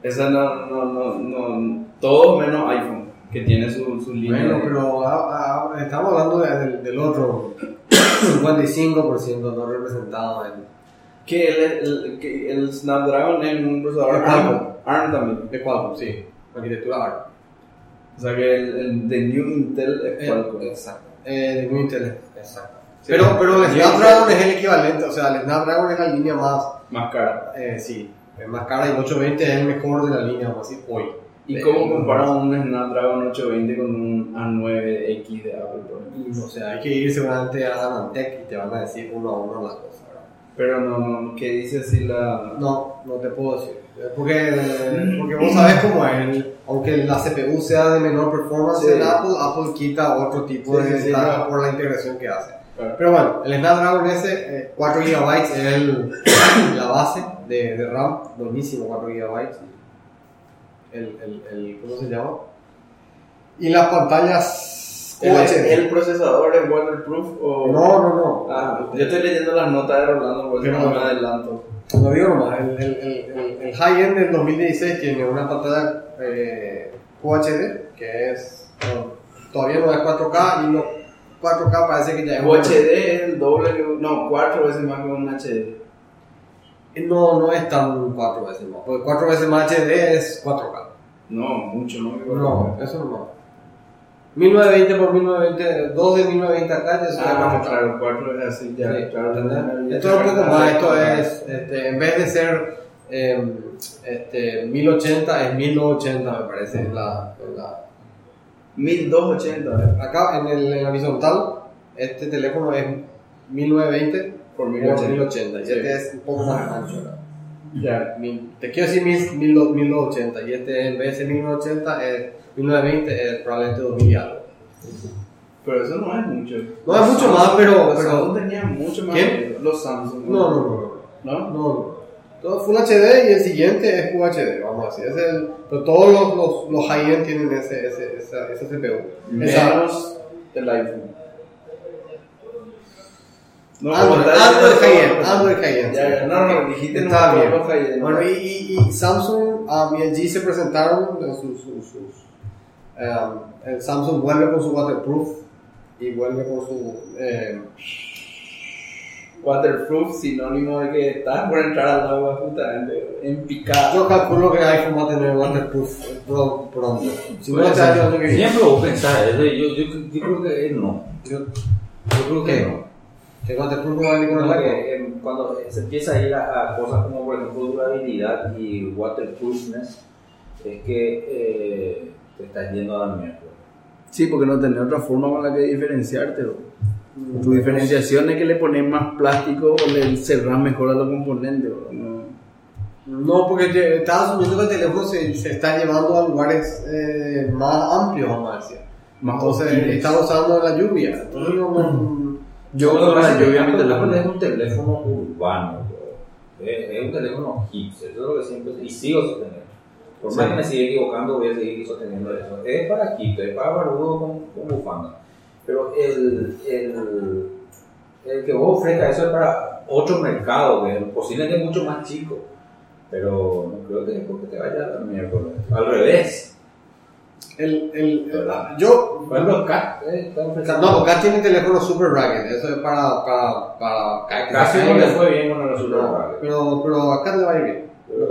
esa no, no, no, no, todo menos iPhone, que tiene su, su línea. Bueno, pero ah, estamos hablando de- del, del otro 55% no representado en, que el, el, que el Snapdragon es un procesador ARM. ARM también. de Qualcomm, sí, arquitectura ARM. O sea que el, el de New Intel es Qualcomm. exacto. Eh, New Intel, exacto. Sí. pero, pero el Snapdragon es el equivalente, o sea, el Snapdragon es la línea más, Más cara. eh, sí, es más cara y el 820 es el mejor de la línea, vamos a decir, hoy. ¿Y Eh, cómo comparas un Snapdragon 820 con un A9X de Apple? por o sea, hay que ir seguramente a Anantec y te van a decir uno a uno las cosas. Pero no, ¿qué dice así la...? No, no te puedo decir. Porque, porque vos sabes cómo es, aunque la CPU sea de menor performance Sí. en Apple, Apple quita otro tipo Sí, de sí, claro. por la integración que hace. Claro. Pero bueno, el Snapdragon eh, 4 GB es el, la base de, de RAM, buenísimo 4 GB. El, el, el, ¿Cómo se llama? Y las pantallas ¿El, QHD. el procesador es waterproof o...? No, no, no. Ah, yo estoy leyendo las notas de Rolando, por eso no me adelanto. Lo digo nomás, el, el, el, high-end del 2016 tiene una pantalla eh, QHD, que es, bueno, todavía no es 4K y no 4K parece que ya es UHD es el doble, que, no, cuatro veces más que un HD. No, no es tan 4 veces más, porque 4 veces más HD es 4K. No, mucho, ¿no? No, eso no. 1920 por 1920, 2 de 1920 acá ya es Ah, 4K. claro, cuatro veces así, ya, Sí, claro. ¿entendés? Esto es un poco más, esto es, este, en vez de ser eh, este, 1080, es 1080 me parece, la, la, 1280. Acá en, el, en la horizontal, este teléfono es 1920 Por por 1080. 1080. Y este es un poco más ancho. Ya. Mil- Te quiero decir mil- mil dos- 1280 y este en vez de 1980 es 1920 es probablemente 2000 y algo. Pero eso no es mucho. No es mucho más, pero- Los Samsung tenían mucho más. ¿Quién? Los Samsung. No, no, no. ¿No? No, no. Todo Full HD y el siguiente es UHD, vamos a decir. Es el, pero todos los, los, los high-end tienen ese, ese, esa, ese CPU. Esa, Menos el iPhone. No, Android, Android Android high-end. Ya, ya, no, no, dijiste no Está bien. Bueno, y, y, y Samsung um, y LG se presentaron en sus, sus, sus, um, el Samsung vuelve con su waterproof y vuelve con su eh, Waterproof, sinónimo de que estás por entrar al agua justamente en picada. yo calculo que iPhone va a tener waterproof pro- pronto si no Puede este. Siempre vos pensás eso, y yo, yo, yo creo que él no. yo, Yo creo que ¿Qué? no. Porque, em, cuando se empieza a ir a, a cosas como por ejemplo durabilidad y waterproofness, es que eh, te estás yendo a la mierda. Sí, porque no tenés otra forma con la que diferenciarte. bro. Tu diferenciación es que le pones más plástico o le cerrás mejor a los componentes. bro. No. No, porque estaba asumiendo que el teléfono se, se está llevando a lugares eh, más amplios, vamos a decir. Más Entonces, está usando la lluvia. Entonces, no, no- Yo Lo que pasa es que lluvia mi Apple teléfono. es un teléfono urbano, bro. es, es un teléfono hipster, eso es lo que siempre y sigo sosteniendo. Por más Sí. que me siga equivocando, voy a seguir sosteniendo eso. Es para hipster, es para barbudo con, con bufanda. Pero el, el, el que vos ofrezcas eso es para otro mercado, que posiblemente mucho más chico. Pero no creo que es porque te vaya a la miércoles. Al revés. El, el, el- yo, Por ejemplo, Cat eh, no, acá tiene teléfono super rugged. Eso es para. para, para Casi no le fue bien con el Super No, Rugged. pero, pero acá le va a ir bien. Pero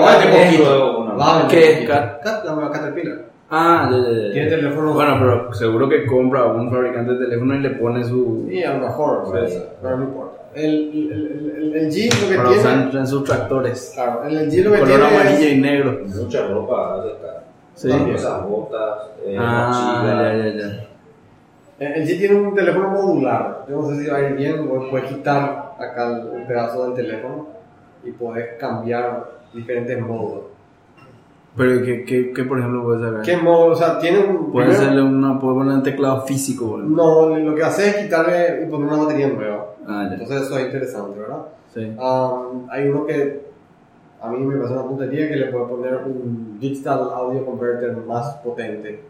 va a va poquito. Va a ¿Qué es? Cat, la nueva Caterpillar. Ah, ya, ya, ya. Tiene teléfono. Bueno, pero seguro que compra a un fabricante de teléfono y le pone su. Sí, a lo mejor, pero no importa. El, el, el, el, G lo que tiene. usar en sus tractores. Claro, el G lo que Color tiene. amarillo es- y negro. Mucha ropa. Sí. También. Esas botas, eh, Ah, mochila. ya, ya, ya. El G tiene un teléfono modular. Yo no sé si va a ir bien, puedes quitar acá un pedazo del teléfono y puedes cambiar diferentes modos. Pero, ¿qué, qué, qué por ejemplo puede sacar? ¿Qué modo? O sea, tiene un. Puede primero- hacerle una, puede poner un teclado físico, boludo. No, lo que hace es quitarle y poner una batería nueva. Ah, ya. Entonces eso es interesante, ¿verdad? Sí. Um, hay uno que a mí me parece una puntería que le puede poner un digital audio converter más potente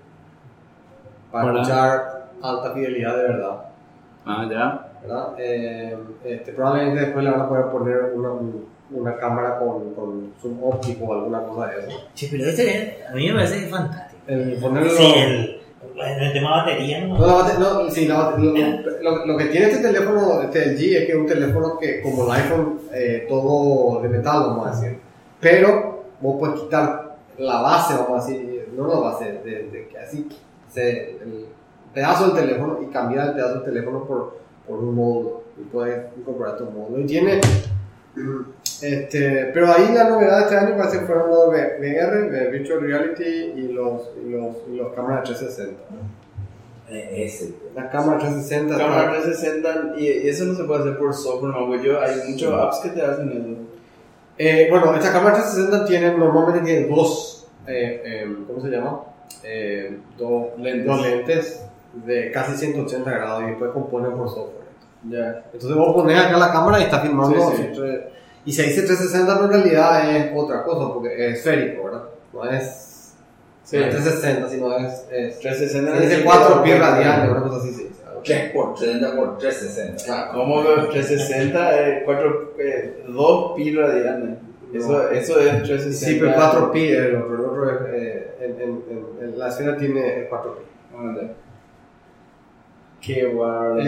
para, Para- escuchar alta fidelidad de verdad. Ah, ya. ¿verdad? Eh, este, probablemente después le van a poder poner una, una cámara con, con zoom óptico o alguna cosa de eso. Che, pero ese a mí me parece fantástico. El ponerlo. Sí, el, en el tema de batería, ¿no? No, la bate- no, sí, la bate- lo, lo- lo que tiene este teléfono, este el G, es que es un teléfono que, como el iPhone, eh, todo de metal, vamos a decir. Pero vos puedes quitar la base, vamos a decir, no la base, de, de que así, se, el pedazo del teléfono y cambiar el pedazo del teléfono por, por un módulo. Y puedes incorporar tu módulo. Y tiene. Este, pero ahí la novedad de este año parece que fueron los VR, Virtual Reality y los, y los, y los cámaras 360. Eh, ese. La cámara 360 está- Cámara 360 y y eso no se puede hacer por software, no, güey. Yo, hay muchos apps que te hacen eso. Eh, bueno, esta cámara 360 tiene, normalmente tiene dos, eh, eh, ¿cómo se llama? Eh, dos, Lentes. dos lentes de casi 180 grados y después componen por software. Ya. Entonces vos pones acá la cámara y está filmando. Sí, sí. Y se dice 360, pero en realidad es otra cosa porque es esférico, ¿verdad? No es, Sí. no es 360, sino es, es 360 se dice 4 pies radiales, una cosa así. sí. 3 por 30 por 360. Claro. Como que 360 es 4, eh, 2 pi radianes. Eso, eso es 360. Sí, pero 4 pi, el otro, el otro es, eh, en, en, en- en la esfera tiene 4 pi. Ah. Qué bárbaro. Eh.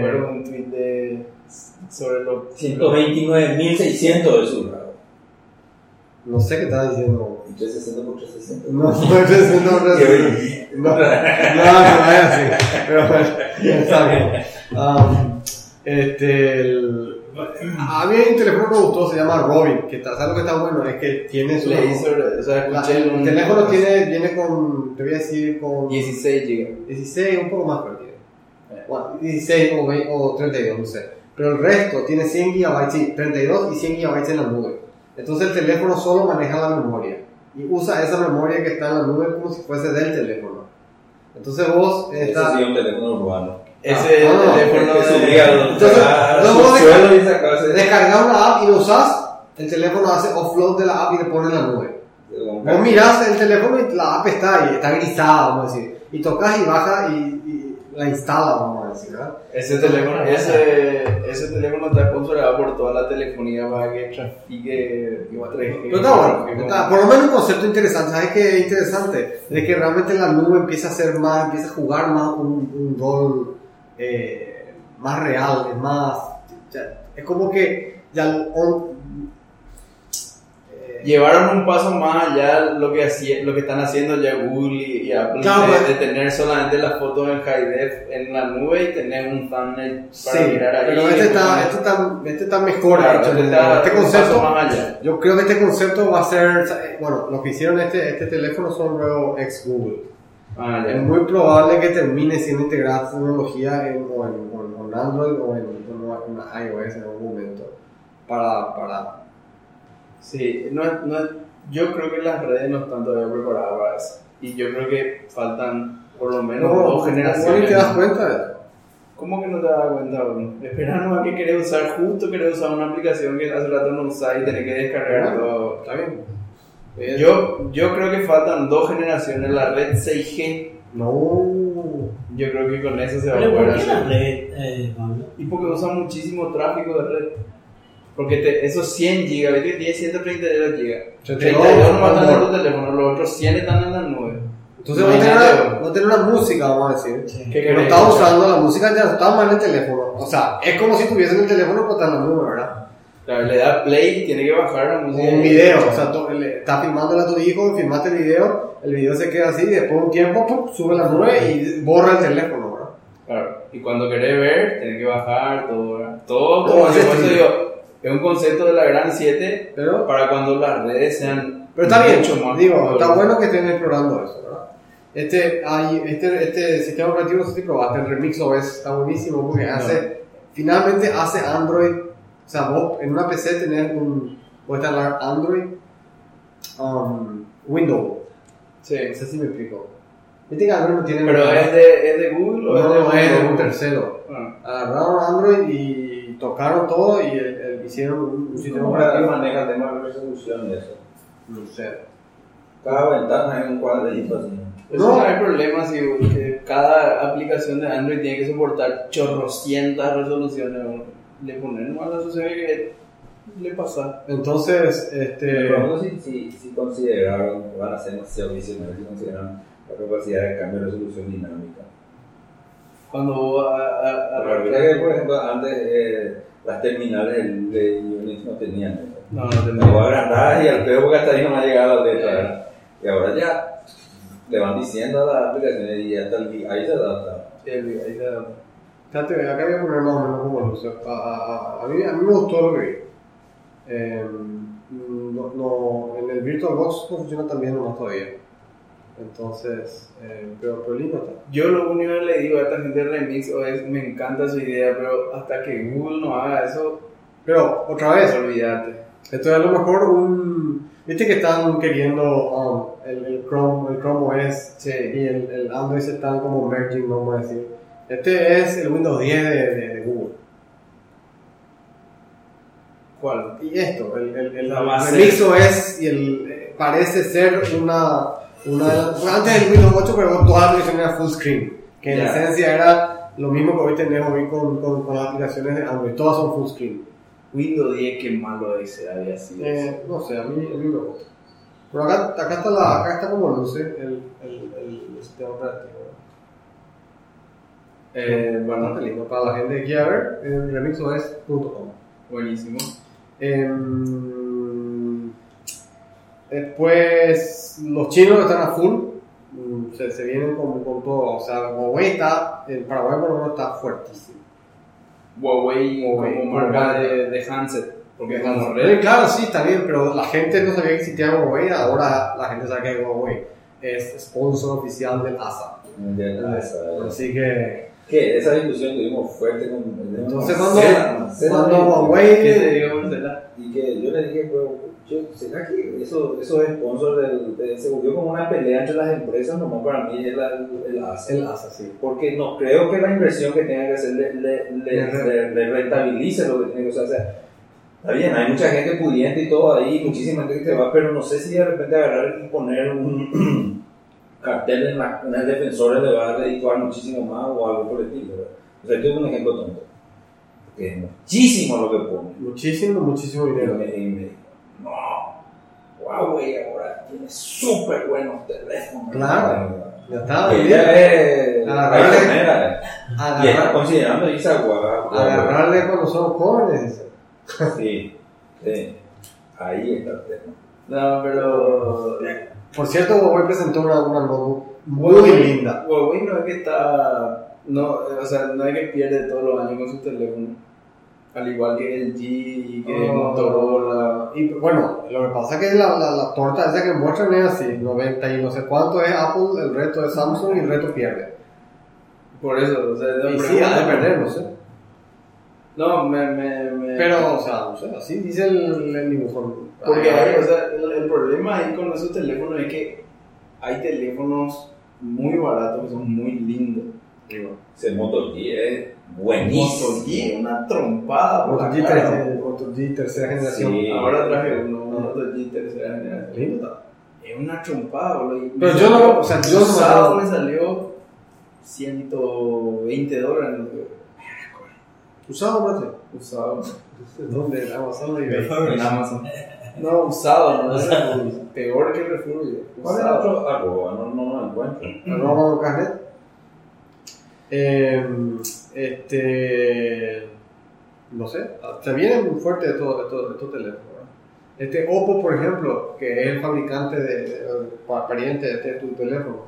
Me acuerdo un tweet de. Sobre lo. 129.600 de su grado. No sé qué estaba diciendo. Y 360 por 360. No, no, no, no, no, no, no, no es así. Pero bueno, está bien. Um, este, el- A mí hay un teléfono que me gustó, se llama Robin, que está, ¿sabes lo que está bueno? Es que tiene su... Laser, o sea, la- el un- teléfono tiene, viene con, te voy a decir, con 16 GB. 16, un poco más que tiene. Bueno, 16 o, 20 o 32, no sé. Pero el resto tiene 100 GB, sí, 32 y 100 GB en la nube. Entonces el teléfono solo maneja la memoria. Y usa esa memoria que está en la nube como si fuese del teléfono. Entonces vos Ese estás... sí es un teléfono urbano. Ese Ah, no, teléfono subía Entonces, a no vos sacaba ese- Descargar una app y lo usas, el teléfono hace offload de la app y le pone en la nube. Vos mirás el teléfono y la app está ahí, está grisada, vamos a decir. Y tocas y baja y, y la instala, vamos a decir, ¿verdad? Ese teléfono, ese, ese teléfono está controlado por toda la telefonía para que trafique 3G. Pero está bueno, está- por lo menos un concepto interesante. ¿Sabes qué es interesante? De que realmente la nube empieza a ser más, empieza a jugar más un, un rol eh, más real, es más. ya- es como que ya on- Llevaron un paso más allá lo que, hacía, lo que están haciendo ya Google y, y Apple Claro, de, pues. de tener solamente las fotos en high def en la nube y tener un thumbnail para sí, mirar ahí. pero este está, este está, este está mejor Claro, hecho. este está este concepto, más allá. yo creo que este concepto va a ser, bueno, lo que hicieron este, este teléfono son luego ex Google. Ah. Es muy probable que termine siendo integrada tecnología en, o, en, o en- o en Android o en, en iOS en algún momento. Para, para Sí, no, es- no, yo creo que las redes no están todavía preparadas para eso. Y yo creo que faltan por lo menos no, dos ¿cómo generaciones. te das cuenta? ¿Cómo que no te das cuenta? Bueno, espera nomás que querés usar, justo querés usar una aplicación que hace rato no usás y tenés que descargar todo. Está bien. Yo, yo creo que faltan dos generaciones, la red 6G, No. yo creo que con eso se va a poder ¿por qué la hacer. red, eh, Pablo? Y porque usa muchísimo tráfico de red. Porque te, esos 100 GB, ¿ves que tiene 132 GB? 32 nomás están en tu teléfono, los otros 100 están en la nube. Entonces vos tenés, una, una música, vamos a decir, Sí. ¿Qué que no querés? está usando, la música ya no está más en el teléfono. O sea, es como si tuviesen el teléfono pero está en la nube, ¿verdad? Claro, le da play y tiene que bajar la O música. un video, o sea, tú- le- estás filmándole a tu hijo, filmaste el video, el video se queda así y después de un tiempo pum, sube la nube y borra el teléfono, ¿verdad? Claro, y cuando querés ver, tenés que bajar todo, ¿verdad? Todo, Todo como ese por eso estilo. digo, es un concepto de la gran 7 Pero, para cuando las redes sean pero está bien, mucho más digo, está bueno que estén explorando eso, ¿verdad? Este, hay, este, este sistema operativo, no sé si probaste, el Remix OS está buenísimo porque hace, finalmente hace Android, o sea, vos en una PC tenés un, puedes instalar Android um, Windows, Sí. no sé si me explico. Viste que Android no tiene... Pero es de, es de Google o no, no, es es de de un tercero. Ah, agarraron Android y tocaron todo y el- hicieron un, sistema ¿Cómo operativo maneja temas de resolución y eso? No sé. Cada ventana es un cuadradito así. Eso No. no hay problema si cada aplicación de Android tiene que soportar chorrocientas resoluciones. ¿no? Le ponen nomás la resolución que le pasa. Entonces, este. pregunto si, si, si consideraron, van a ser demasiado visionarios, si consideran la capacidad de cambio de resolución dinámica. Cuando a, a, a- Pero mira que, por ejemplo, antes eh, las terminales de- Unix no tenían. No, no te Me voy a agrandar y al peor porque hasta ahí no me ha llegado la letra. Y ahora ya le van diciendo a las aplicaciones y hasta el, ahí se adapta. el- ahí se da. Fíjate, acá voy a poner más o menos como luce. A, a, a, a mí, a mí me gustó lo que vi. Eh, no, no, en el VirtualBox no funciona tan bien nomás todavía. Entonces, eh, pero, pero lindo. Yo lo único que le digo a esta gente de Remix es me encanta su idea, pero hasta que Google no haga eso, Pero, otra vez, olvídate. Esto es a lo mejor un... Viste que están queriendo um, el, el Chrome, el Chrome OS Sí. y el, el Android se están como merging, vamos a decir. Este es el Windows 10 de, de- de Google. ¿Cuál? Y esto, el, el, el, el Remix OS y el, eh, parece ser una... una antes del Windows 8, pero todas las aplicaciones eran full screen. Que en Ya. esencia era lo mismo que hoy tenemos hoy con, con, con las aplicaciones de Android. Todas son full screen. Windows 10, qué malo ese había sido. Eh, no sé, a mí, a mí me gusta. Pero acá, acá, está, la, acá está como luce el, el, el, sistema operativo. Eh, bueno, Bastante lindo. Para la gente que quiera ver, en remixos.com. buenísimo. Em, después, los chinos están a full. Mm, Se, se vienen con, con todo. O sea, Huawei está, en Paraguay por lo menos está fuertísimo. Huawei, Huawei, como marca de, de handset. Porque es como Eh, red. claro, sí, está bien, pero la gente no sabía que existía Huawei, ahora la gente sabe que Huawei es sponsor oficial del ASA. Mundial de asa, eh. Así que, Que esa discusión tuvimos fuerte con. entonces cuando, cuando Huawei... ¿Qué te digo, Marcela? Y que yo le dije, pero, yo, ¿será que eso, eso es sponsor del, de- se volvió como una pelea entre las empresas? Nomás para mí es la- el ASA. El ASA, sí. Porque no creo que la inversión que tenga que hacer le, le, le, Le- rentabilice lo que tiene que hacer. O sea, está bien, hay mucha gente pudiente y todo ahí, muchísima gente que va, pero no sé si de repente agarrar y poner un cartel en, la, en el defensor le va a redituar muchísimo más o algo por el estilo. O sea, es un ejemplo tonto. Que es muchísimo lo que pone. Muchísimo, muchísimo Y dinero. me, y me no, Huawei ahora tiene súper buenos teléfonos. Claro. Ya está, Y bien. ella es Agarrarle- traicionera, y está considerando irse a Huawei. agarrarle cuando son jóvenes. Sí, sí. Ahí está el tema. No, pero. Por cierto, Huawei presentó una, una notebook muy Huawei- linda. Huawei no es que está. No, o sea, no es que pierde todos los años con su teléfono. Al igual que el G y que Oh. Motorola. Y bueno, lo que pasa es que la, la, la torta esa que muestran es así: 90 y no sé cuánto es Apple, el resto es Samsung y el resto pierde. Por eso, o sea, no, Y sí, ha de perder, no sé. No, me. me, me Pero, o sea, no sé, así dice el, el dibujo. Porque Ay, hay, o sea, el, el problema ahí con esos teléfonos es que hay teléfonos muy baratos que son muy lindos. Ese Moto G es buenísimo. G, una trompada. por Moto G, cara. tercera- Moto G tercera generación. Sí. Ahora traje uno, un Moto G tercera generación. Lindo. Es una trompada, boludo. Pero yo no- o sea, yo no- usado me salió 120 dólares. ¿Usado, mate? Usado. ¿Dónde? En Amazon. En Amazon. No, usado, no es peor que refugio. ¿Cuál es el Usado. otro arroba? No, no lo encuentro. Arroba Carnet. Eh, este. No sé. Se vienen muy fuertes estos, estos, estos teléfonos. ¿verdad? Este Oppo, por ejemplo, que es el fabricante de, de- pa- pariente de este, tu teléfono.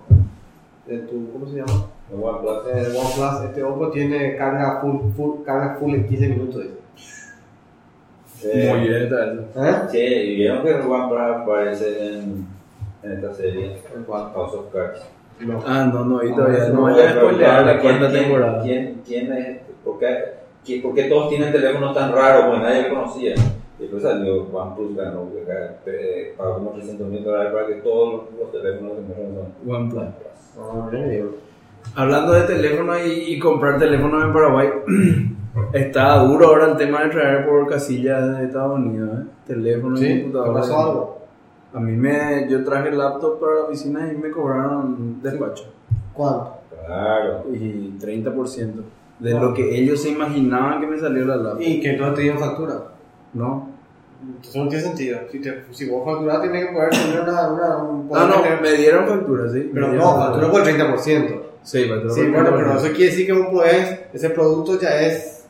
De tu, ¿Cómo se llama? El OnePlus. El OnePlus. Este Oppo tiene carga full, full, carga full en 15 minutos. dice. Eh, Muy bien, eso. ¿Eh? Sí, y vieron que el OnePlus aparece en, en esta serie, ¿En? House of Cards. No. Ah, no, no, y Ah, todavía no, vaya a spoilear la ¿quién- cuarta quién- temporada. ¿Quién, quién es? ¿Por qué, por qué todos tienen teléfonos tan raros? Porque nadie lo conocía. Y después salió OnePlus, ganó, eh, pagó como 300 mil dólares para que todos los teléfonos muestran son OnePlus. Bien. Hablando de teléfono y, y comprar teléfonos en Paraguay, está duro ahora el tema de traer por casillas de Estados Unidos, ¿eh? Teléfono y ¿Sí? ¿Te computadora. pasó algo? A mí me, yo traje el laptop para la oficina y me cobraron despacho. ¿Cuánto? Claro. Y 30% de lo que ellos se imaginaban que me salió la laptop. Y que no te dieron factura. No. Entonces no tiene sentido. Si, te, si vos facturás, tienes que poder tener una. una un, Ah, no, tener- me dieron factura, sí. Pero no, factura por el 30%. Sí, factura Sí, por bueno, 30%. pero eso quiere decir que vos podés, ese producto ya es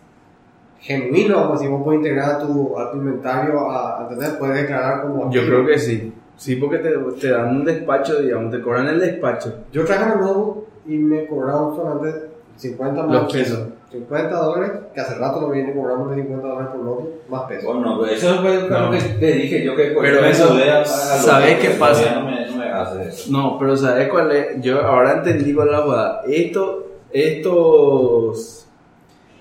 genuino, como si vos podés integrar a tu, a tu inventario, a, ¿entendés? Puedes declarar como. Yo creo que sí. Sí, porque te, te dan un despacho, digamos, te cobran el despacho. Yo traje el notebook y me cobraron solamente 50 más Los pesos. 50 dólares, que hace rato lo viene cobrando 50 dólares por notebook, más pesos. Bueno, pues eso fue No. lo que te dije yo que por Pero eso, ¿sabes qué pasa? No me, no me hace eso. No, pero ¿sabes cuál es? Yo ahora entendí cuál es la jugada. Esto, estos,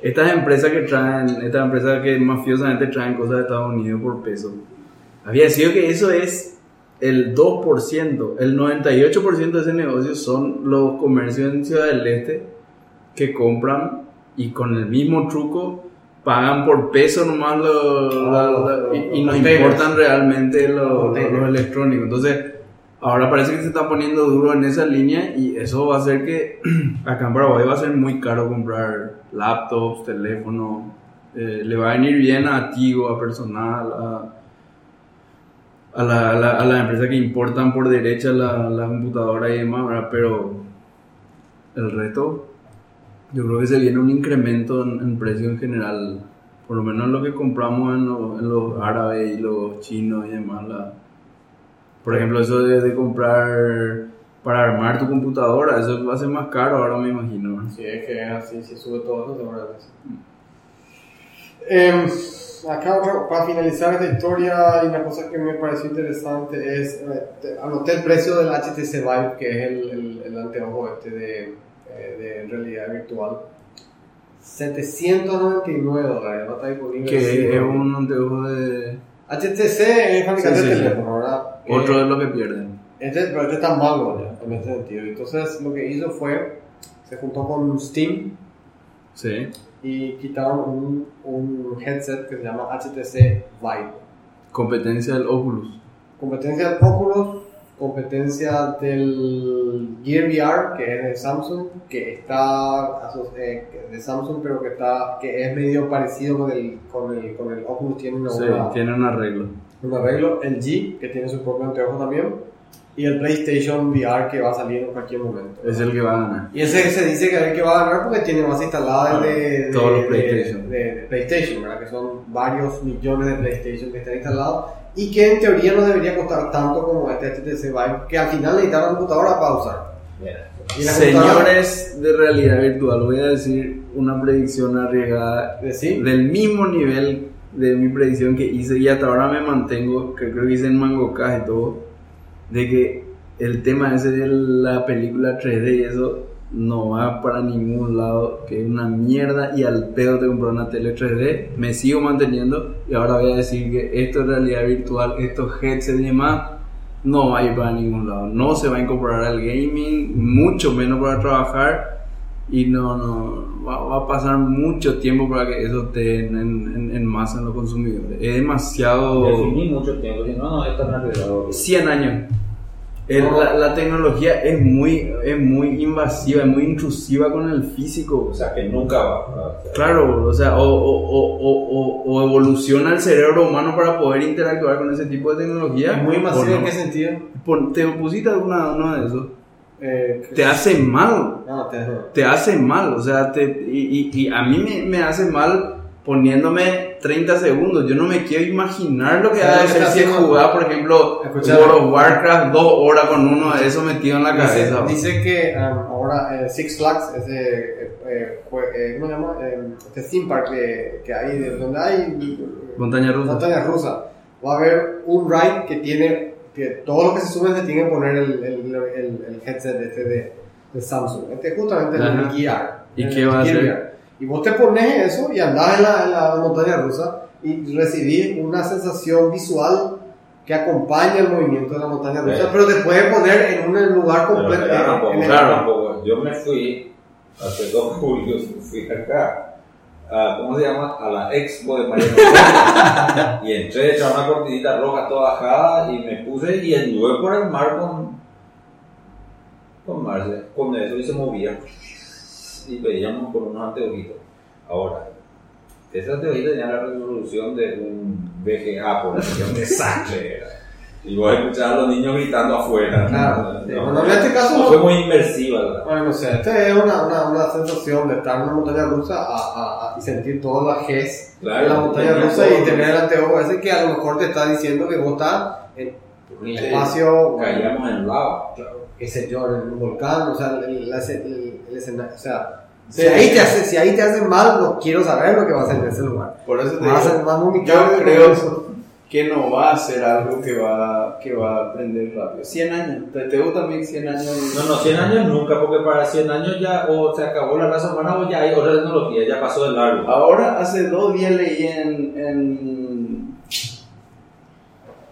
estas empresas que traen, estas empresas que mafiosamente traen cosas de Estados Unidos por peso, había sido que eso es el 2%, el 98% de ese negocio son los comercios en Ciudad del Este que compran y con el mismo truco pagan por peso nomás lo- la- la- y, y no importan realmente lo, Containers. lo electrónico. Entonces, ahora parece que se está poniendo duro en esa línea y eso va a hacer que acá en Paraguay va a ser muy caro comprar laptops, teléfonos. eh, le va a venir bien a Tigo, a personal, a, a la, a la, a las empresas que importan por derecha la, la computadora y demás, ¿verdad? pero el resto, yo creo que se viene un incremento en, en precio en general, por lo menos lo que compramos en, los- en los árabes y los chinos y demás. la- por ejemplo, eso de, de comprar para armar tu computadora, eso va a ser más caro ahora me imagino. Si es que así, si sube todo eso, seguramente sí. Acá para finalizar esta historia y una cosa que me pareció interesante es eh, anoté el precio del HTC Vive que es el, el, el anteojo este de, eh, de realidad virtual. 799 dólares no está disponible Que es un anteojo de HTC es fabricante Sí, sí, de teléfono ¿verdad? otro Eh, de los que pierden. este, pero este está malo ya, en este sentido. Entonces lo que hizo fue se juntó con Steam Sí. y quitaron un, un headset que se llama HTC Vive Competencia del Oculus. competencia del Oculus, competencia del Gear VR, que es de Samsung, que está eh, de Samsung, pero que está que es medio parecido con el con el, con el Oculus, tiene una, Sí, una- tiene un arreglo. un arreglo, el G, que tiene su propio anteojo también, y el PlayStation VR que va a salir en cualquier momento. Es el que va a ganar. Y ese se dice que es el que va a ganar porque tiene más instaladas de, de, Todos los de- PlayStation. de- de PlayStation, ¿verdad? Que son varios millones de PlayStation que están instalados y que en teoría no debería costar tanto como este HTC Vive, que al final necesita la computadora para usar. Mira, Y la computadora- Señores de realidad virtual, voy a decir una predicción arriesgada ¿De sí? del mismo nivel de mi predicción que hice y hasta ahora me mantengo, que creo que hice en Mangocas y todo, de que el tema ese de la película 3D y eso no va para ningún lado, que es una mierda y al pedo te compré una tele 3D, me sigo manteniendo y ahora voy a decir que esto es realidad virtual, estos headsets y demás, no va a ir para ningún lado, no se va a incorporar al gaming, mucho menos para trabajar y no, no, va, va a pasar mucho tiempo para que eso esté en, en, en masa en los consumidores. Es demasiado... definí mucho tiempo, si no, no, es verdad. 100 años. El- la, la tecnología es muy, es muy invasiva, es muy intrusiva con el físico. O sea, que nunca va. Claro, o sea, o, o- o- evoluciona el cerebro humano para poder interactuar con ese tipo de tecnología. ¿Es muy no. en qué sentido? ¿Te pusiste alguna uno de esos? Eh, Te hace mal, No, te te hace mal, o sea, te, y, y- y a mí me, me hace mal poniéndome 30 segundos. Yo no me quiero imaginar lo que ¿Sabes va a está si jugar, por ejemplo, Escucha. World of Warcraft dos horas con uno de esos metido en la cabeza. dice que um, ahora eh, Six Flags, ese, eh, eh, eh, ¿cómo se llama? Este theme park que, que hay, de- donde hay Montaña rusa. montaña rusa, va a haber un ride que tiene, todo lo que se sube se tiene que poner el, el, el, el headset este de, de Samsung, este es justamente el Ajá. Gear. ¿Y el qué va a hacer? Y vos te pones eso y andás en la, en la montaña rusa y recibís una sensación visual que acompaña el movimiento de la montaña rusa, Sí. pero te puede poner en un lugar completo. mira, tampoco, en el- claro. tampoco. Yo me fui hace dos julios, fui acá. ¿Cómo se llama? A la expo de Mariano. y entré, echaba una cortinita roja toda bajada y me puse y anduve por el mar con. con Marce, con eso y se movía. Y veíamos con unos anteojitos. Ahora, ese anteojito tenía la resolución de un VGA, por ejemplo, un desastre. Y vos escuchabas a los niños gritando afuera. Claro. No, Bueno, en este caso no fue muy inmersiva, ¿verdad? Bueno, no sé, esta es una, una, una sensación de estar en una montaña rusa a, a- a- y sentir toda la GES Claro, de la montaña rusa todo. y tener el anteojo ese que a lo mejor te está diciendo que vos estás en Sí, espacio, Caíamos en lava. qué sé yo, en un volcán, o sea, el, el- el escenario, o sea, Sí. si, ahí te hace, si ahí te hace mal, no quiero saber lo que va a hacer en ese lugar. Por eso te Más, digo, más yo creo. Que no va a ser algo que va, que va a aprender rápido. 100 años. ¿Te, te gusta también 100 años? No, no, 100 años nunca, porque para 100 años ya o se acabó la raza humana o ya hay otra tecnología, ya pasó de largo. Ahora, hace dos días leí en, en,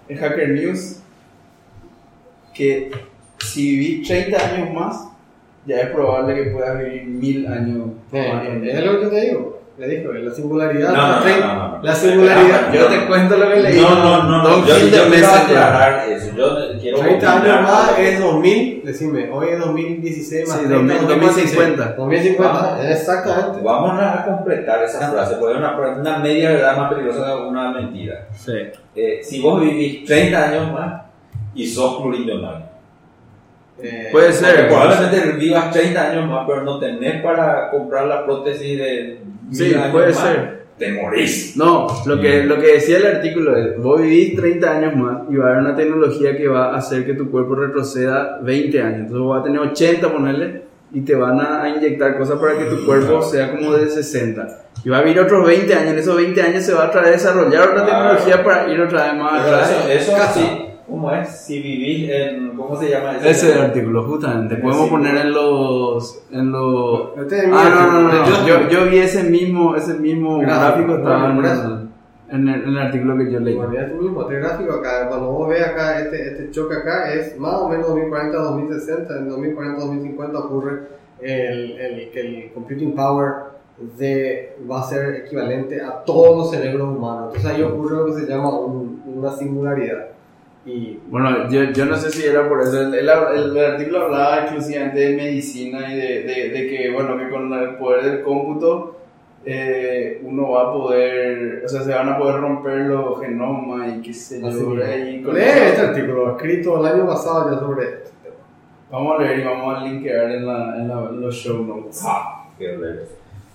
en Hacker News que si vivís 30 años más, ya es probable que puedas vivir mil años Eh, más. es lo que te digo, le dijo, la singularidad, No, no, no, tre- no, no. la singularidad, Yo te cuento lo que leí. No, no, no, no. Yo, quiero aclarar eso. Yo quiero 30 años más es 2000, decime, hoy es 2016 más Sí, 30, 2000, 2050. 2050. 2050, exactamente. Vamos a completar esa frase, porque es una, una media verdad más peligrosa que una mentira. Sí. Eh, si vos vivís 30 años más y sos plurimillonario, Eh, Puede ser. probablemente vivas 30 años más, pero no tenés para comprar la prótesis de Sí, puede más, ser. Te morís. No, lo que, lo que decía el artículo es, vos vivís 30 años más y va a haber una tecnología que va a hacer que tu cuerpo retroceda 20 años. Entonces vos vas a tener 80, ponerle, y te van a, inyectar cosas para que tu cuerpo sea como de 60. Y va a vivir otros 20 años, en esos 20 años se va a traer a desarrollar otra Claro. tecnología para ir otra vez más atrás. eso, eso sí, ¿cómo es? Si vivís en, ¿cómo se llama ese? Ese artículo, justamente. Podemos Sí. poner en los. En los ah, no, no, no. Yo, yo vi ese mismo, ese mismo Gráfico, gráfico, estaba en, el, eso. en el, en el artículo que yo leí. Bueno, tú mismo, este gráfico acá, cuando vos ves acá, este, este choque acá es más o menos 2040-2060, en 2040-2050 ocurre el, el, que el computing power de, va a ser equivalente a todos los cerebros humanos. Entonces ahí ocurre lo que se llama un- una singularidad. Y Bueno, yo, yo no sé si era por eso. El, el- el artículo hablaba exclusivamente de medicina y de, de, de que, bueno, que con el poder del cómputo eh, uno va a poder, o sea, se van a poder romper los genomas y qué sé yo. Con lee este artículo, escrito el año pasado ya sobre tema. Vamos a leer y vamos a linkear en, la, en, la- en los show notes. Ah, qué.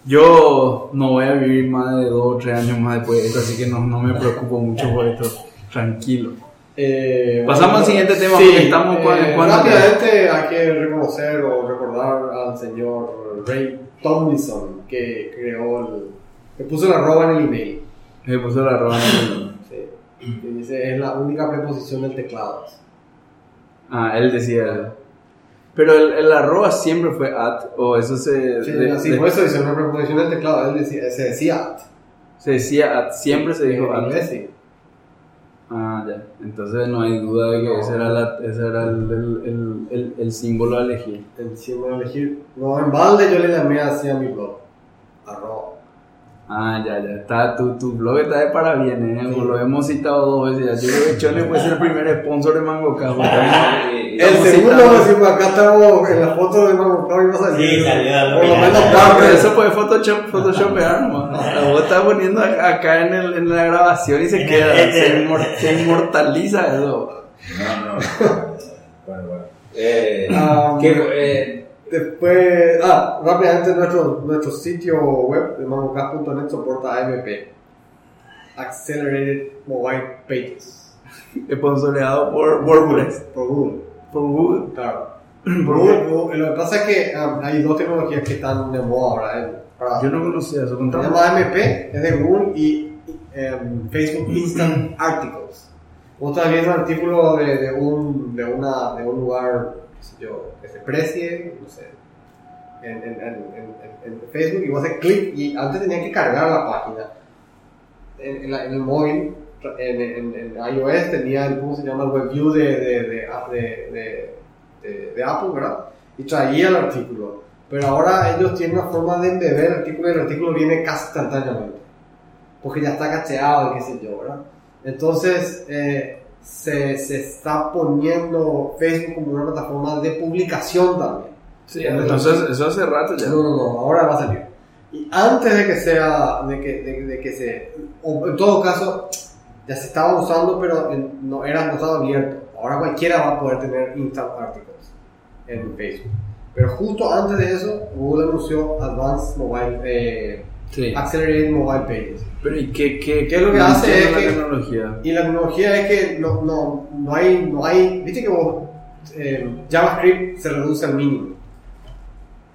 Yo no voy a vivir más de dos o tres años más después de esto, así que no, no me preocupo mucho por esto. Tranquilo. Eh, Pasamos bueno, al siguiente tema, sí, porque estamos eh, con- ¿cuánto rápidamente hay que reconocer o recordar al señor Ray Tomlinson que creó el, que puso la arroba en el email. Me puso la roba en el- Sí. Que dice es la única preposición del teclado. Ah, él decía. Pero el, el arroba siempre fue at, o eso se. Sí, de- así, de- eso dice una preposición del teclado. Él decía, se decía at. se decía at, siempre se dijo en at. inglés, sí. Ah, ya. Entonces no hay duda de que ese era, la- ese era el, el, el, el- el símbolo a elegir. Encima de elegir. No, en balde yo le llamé así a mi blog. Arroba. Ah, ya, ya. Está, tu, tu blog está de parabienes, ¿eh? Sí. Lo hemos citado dos veces. Yo creo que Chole puede ser el primer sponsor de Mango Cabo. El segundo, decimos, acá estamos en la foto de Mago Cabo y a. Sí, salió. Por lo menos No, parte. eso puede Photoshop, Photoshopear nomás. Vos estás poniendo acá en, el, en la grabación y se queda, se, inmor- se inmortaliza eso. No, no. bueno, bueno. Eh, Ah, que, eh, Después, ah, rápidamente nuestro, nuestro sitio web de mangocast.net soporta AMP. Accelerated Mobile Pages. Sponsoreado por WordPress. Por Google. Por Google. Claro. ¿Por Google, Google- lo que pasa es que ah, hay dos tecnologías que están de moda ahora. eh, para- Yo no conocía eso. Se llama AMP, es de Google y em, Facebook Instant Articles. Vos estás viendo un artículo de, de, un, de, una, de un lugar, qué sé yo, que se precie, no sé, en, en, en, en- en Facebook y vos haces clic y antes tenías que cargar la página. En, en la- en el móvil, en, en, en iOS tenía el, ¿cómo se llama? El WebView de, de, de, de, de- Apple, ¿verdad? Y traía el artículo. Pero ahora ellos tienen una forma de embeber el artículo y el artículo viene casi instantáneamente. Porque ya está cacheado qué sé yo, ¿verdad? Entonces, eh, se, se está poniendo Facebook como una plataforma de publicación también. Sí, entonces eso hace rato ya. No, no, no, ahora va a salir. Y antes de que sea, de que, de, de que se, o en todo caso, ya se estaba usando, pero no era no estaba abierto. Ahora cualquiera va a poder tener instant articles en Facebook. Pero justo antes de eso, Google anunció Advanced Mobile, eh, Sí. Accelerated Mobile Pages. Pero ¿y qué, qué, ¿Qué es lo que hace? Es la que- tecnología. Y la tecnología es que no, no, no hay, no hay, viste que vos, eh, JavaScript se reduce al mínimo.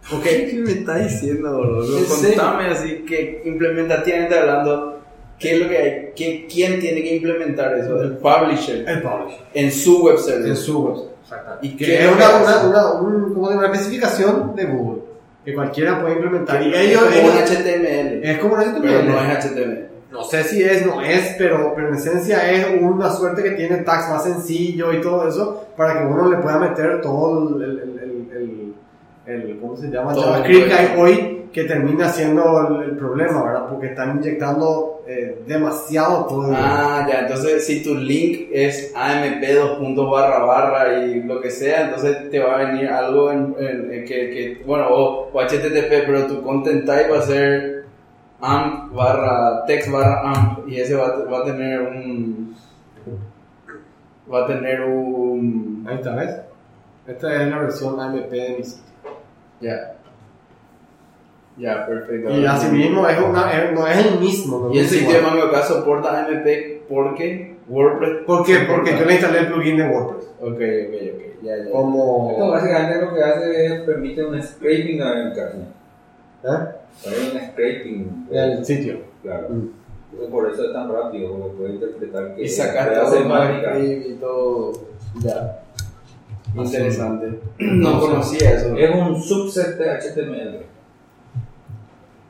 Porque ¿Qué me estás diciendo, boludo? Contame así que implementativamente hablando, ¿qué es lo que hay? ¿Qué- ¿Quién tiene que implementar eso? El publisher. el publisher. En su web service. En su web. Exactamente. ¿Y que es es una, una, una, un- como de una especificación de Google que cualquiera puede implementar. Y Es ellos, como un HTML. es como un HTML. Pero no es HTML. No sé si es, no es, pero, pero en esencia es una suerte que tiene tags más sencillo y todo eso para que uno le pueda meter todo el, el, el, el, el- el- ¿cómo se llama? Todo JavaScript que hay hoy que termina siendo el, el problema, ¿verdad? Porque están inyectando eh, demasiado código. Ah, ya, entonces si tu link es AMP dos puntos barra barra y lo que sea, entonces te va a venir algo en, en- en que, que, bueno, o, o HTTP, pero tu content type va a ser AMP barra text barra AMP y ese va, va a tener un va a tener un Ahí está, ¿ves? Esta es la versión AMP de mi sitio. ya ya perfecto Y así mismo es una, es- no es el mismo. no y el es sitio de igual. Mango acá soporta AMP porque WordPress ¿Por qué? Porque yo le instalé el plugin de WordPress. ok ok ok ya ya esto básicamente lo que hace es permite un scraping a la página. ¿Eh? Hay un scraping. El sitio. Claro. Mm. Entonces, por eso es tan rápido, porque puede interpretar que Y sacar todo mágica. y todo. Ya. Interesante. No conocía eso. Es un subset de HTML.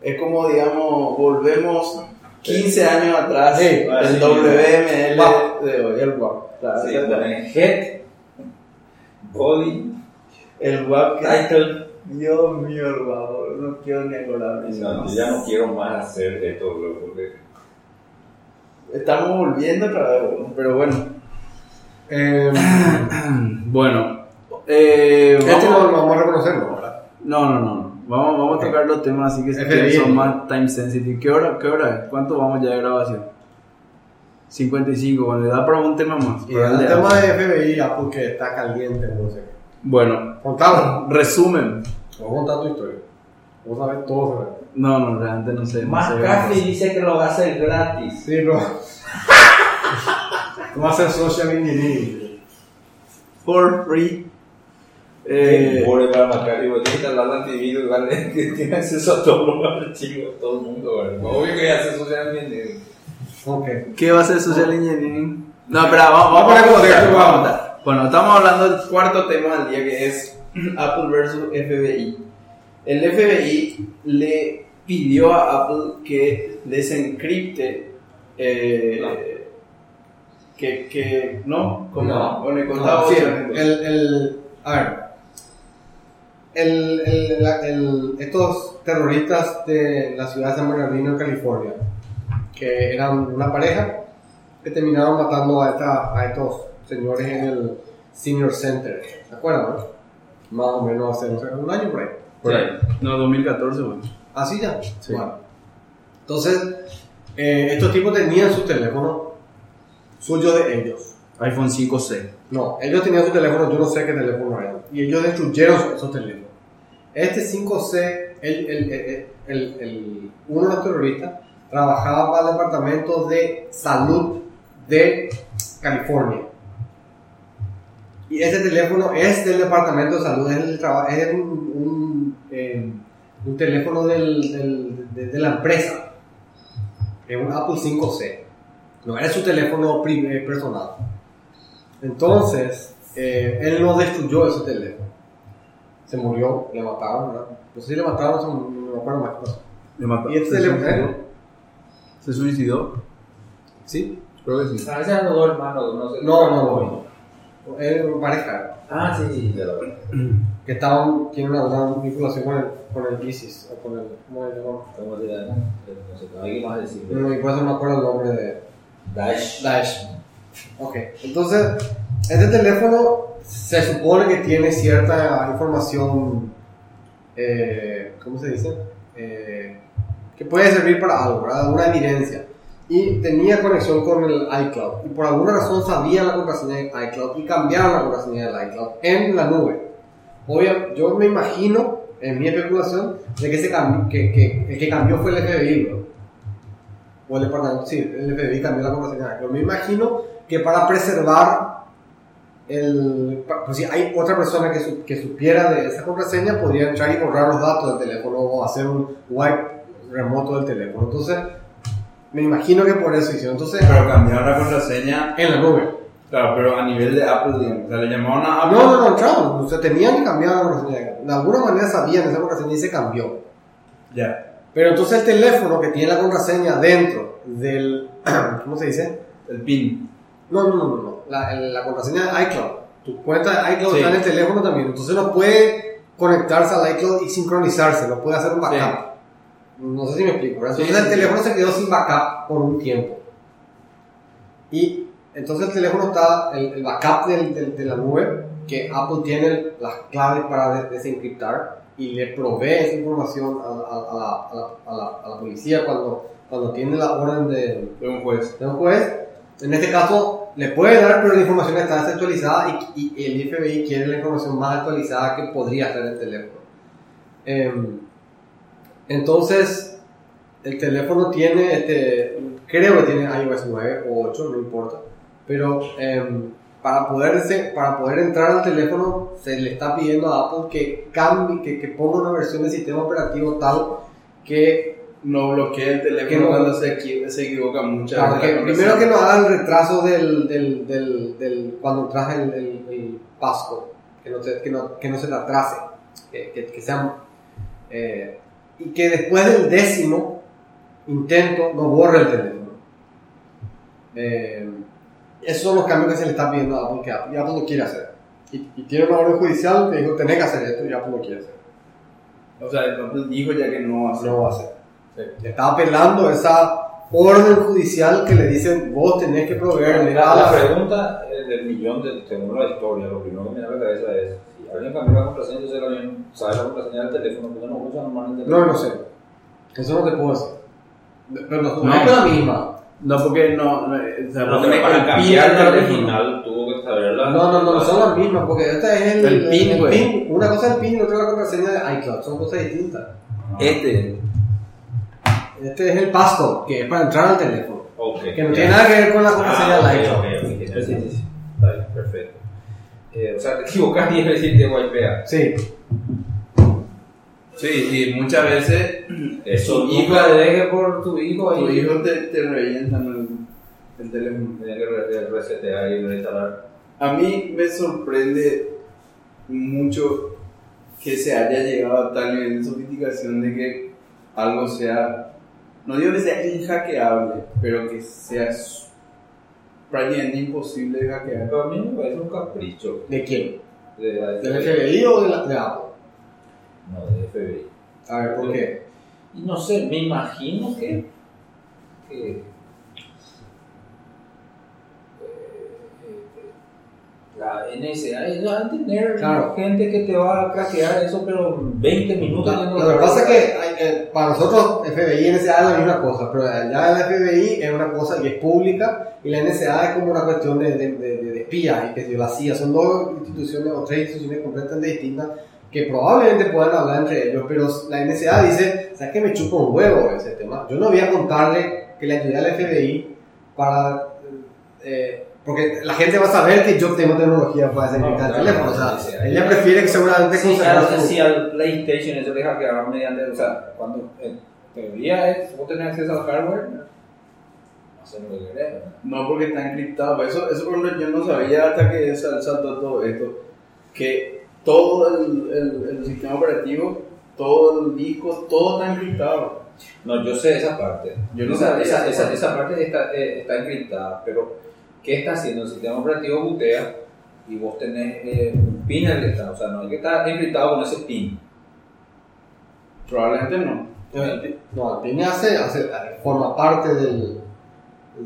Es como, digamos, volvemos 15 años atrás. Sí, el así. WML WAP. de hoy, el WAP. Claro, Sí, ponen head, body, El WAP title. Dios mío, el WAP, no quiero ni acordarme. de No, ya no quiero más hacer esto, bro, porque Estamos volviendo otra vez, pero bueno. Eh, Bueno, eh, este vamos- lo, lo vamos a reconocer, ¿no? ¿verdad? No, no, no. Vamos, vamos a tocar los temas así que si quieren son más time sensitive. ¿Qué hora, ¿Qué hora es? ¿Cuánto vamos ya de grabación? 55, bueno, le da para un tema más. Y el tema de FBI, Apple, que está caliente, no sé. Bueno, Contalo. resumen. Vamos a contar tu historia. Vamos a ver todo sobre. No, no, realmente no sé. no Más sé. café dice que lo va a hacer gratis. Sí. Tú vas a hacer social engineering. For free. Eh, Pobre para Macari, vos tienes que hablar de antivirus, ¿vale? Que tiene acceso a todos los archivos, todo el mundo, ¿vale? Obvio que hace socialmente. Ok. ¿Qué va a ser social engineering? No, espera, vamos, vamos, Vamos a a contar, contar, vamos a contar. Bueno, estamos hablando del cuarto tema del día que es Apple versus FBI. El FBI le pidió a Apple que desencripte. Eh, Que, que, ¿no? Como, No. Bueno, le contaba Sí, otro el, el, a ver. El, el, la- el- estos terroristas de la ciudad de San Bernardino, en California, que eran una pareja, que terminaron matando a, esta, a estos señores en el Senior Center. ¿Se acuerdan? no? Más o menos hace un año por ahí. Por ahí. No, 2014, bueno. Así ya. Sí. Bueno. Entonces, eh, estos tipos tenían su teléfono suyo de ellos. iPhone 5C. No, ellos tenían su teléfono, yo no sé qué teléfono era. Y ellos destruyeron esos teléfonos. Este 5C, el, el, el, uno de los terroristas, trabajaba para el departamento de salud de California. Y ese teléfono es del departamento de salud, es, eh, un teléfono de, la empresa. Es un Apple 5C. No era su teléfono eh, personal. Entonces, eh, él no destruyó ese teléfono. Se murió, le mataron, ¿verdad? No sé si le mataron, se- no me acuerdo más qué pasó. Le mató. Y este ¿Se teléfono, suicidó? ¿Se suicidó? ¿Sí? Creo que sí. A veces eran dos hermanos, no sé. No, no, no. Era una pareja Ah, sí, sí, que estaban, tienen una gran vinculación con el, con el ISIS, o con el, ¿cómo se llama? ¿Cómo se llama? No sé, que más decir. No, y por eso no me acuerdo el nombre de Daesh. Daesh. Ok, entonces, este teléfono se supone que tiene cierta información, eh, ¿cómo se dice? Eh, que puede servir para algo, ¿verdad? Una evidencia. Y tenía conexión con el iCloud. Y por alguna razón sabían la contraseña de iCloud y cambiaron la contraseña del iCloud en la nube. Obvio, yo me imagino, en mi especulación, de que, se cambió, que, que el que cambió fue el FBI, bro. O el departamento, sí, el FBI cambió la contraseña. Pero me imagino que para preservar el. Pues si hay otra persona que, su- que supiera de esa contraseña, podría entrar y borrar los datos del teléfono o hacer un wipe remoto del teléfono. Entonces, me imagino que por eso hicieron. Entonces, Pero cambiaron la contraseña. en la nube. Claro, pero a nivel de Apple, digamos. O sea, le llamaban a Apple. No, no, no, entraron. O sea, tenían y cambiaron la contraseña. De alguna manera sabían esa contraseña y se cambió. Ya. Pero entonces el teléfono que tiene la contraseña dentro del. ¿Cómo se dice? El PIN. No, no, no, no. no. La, la contraseña de iCloud. Tu cuenta de iCloud Sí. está en el teléfono también. Entonces no puede conectarse al iCloud y sincronizarse. No puede hacer un backup. No sé si me explico. ¿verdad? Sí, Entonces sí, el sí. teléfono se quedó sin backup por un tiempo. Y entonces el teléfono está, el, el backup del- del- de la nube, que Apple tiene las claves para de- desencriptar y le provee esa información a, la- a a la- la- a la policía cuando, cuando tiene la orden de, De un juez. de un juez. En este caso le puede dar, pero la información está desactualizada y, y el FBI quiere la información más actualizada que podría estar en el teléfono. Em, entonces, el teléfono tiene, este, creo que tiene iOS 9 o 8, no importa, pero em, para, poder, para poder entrar al teléfono se le está pidiendo a Apple que cambie, que, que ponga una versión del sistema operativo tal que No bloquea el teléfono Que no- cuando se, se equivoca muchas Claro, que primero que no haga el retraso del, del, del, del- cuando traje el, el, el pasco, que no, se, que, no, que no se te atrase, que, que, que sea, eh, y que después del décimo intento no borre el teléfono. Eh, esos son los cambios que se le está pidiendo a Apple, que Apple lo quiere hacer. Y, y tiene una orden judicial que dijo, tenés que hacer esto, y Apple lo quiere hacer. O sea, Apple dijo ya que no va a hacer. No va a hacer. Le está apelando esa orden judicial que le dicen, vos tenés que proveer Mira, la pregunta eh, del millón de, según la historia, lo primero que me da la cabeza es, si alguien cambió la contraseña, entonces alguien sabe la contraseña del teléfono, porque no usa normalmente el No, teléfono. no sé. Eso no te puedo decir. Pero no, No. es la misma. No, porque no. no, o sea, No, para el PIN cambiar la original tuvo que saberla. No, no, no, no son las mismas, porque esta es el, El PIN, güey. Una cosa es el PIN y otra es la contraseña de iCloud. Son cosas distintas. Este. Este es el passcode, que es para entrar al teléfono. Ok. Que no tiene nada que ver con la contraseña Ah, de ok, iCloud. ok, ok, tiene sentido. Está bien, perfecto. Eh, o sea, te equivocas y es decir te wipea. Sí. Sí, y muchas veces Eso hijo- deje por tu hijo tu hijo te, te revientan el, el teléfono. Tiene que re- resetear y reinstalar. A mí me sorprende mucho que se haya llegado a tal nivel de sofisticación de que algo sea, no digo que sea inhackeable, pero que sea prácticamente imposible de hackear. Pero a mí me parece un capricho ¿De quién? de la ¿Del FBI o de, la, de Apple? No, de FBI. A ver, ¿por qué? No sé, me imagino que. que la NSA ellos van a tener Claro. gente que te va a craquear eso, pero en 20 minutos. Lo, yendo lo que pasa es que eh, para nosotros FBI y NSA es la misma cosa, pero allá la FBI es una cosa que es pública y la NSA es como una cuestión de, de, de, de espías y que si la CIA son dos instituciones o tres instituciones completamente distintas que probablemente puedan hablar entre ellos, pero la NSA dice, ¿sabes que me chupa un huevo ese tema? Yo no voy a contarle que le ayudé al FBI para... eh, porque la gente va a saber que yo tengo tecnología para desencriptar No, el claro, teléfono. O sea, sí, sí, ella sí. prefiere que seguramente Sí, al- su- si al PlayStation eso deja que haga mediante. O sea, cuando en teoría es vos tenés acceso al hardware, hacer lo que querés. ¿verdad? No porque está encriptado, eso, eso por ejemplo yo no sabía hasta que sal- saltó todo esto, que todo el, el, el sistema operativo, todo el disco, todo está encriptado. No, yo sé esa parte. Yo no esa, sabía esa, esa esa, parte. esa parte está, eh, está encriptada, pero ¿qué está haciendo? El sistema operativo bootea y vos tenés eh, un pin encriptado. O sea, no hay que estar encriptado con ese pin. Probablemente no. No, el PIN hace, hace, forma parte del,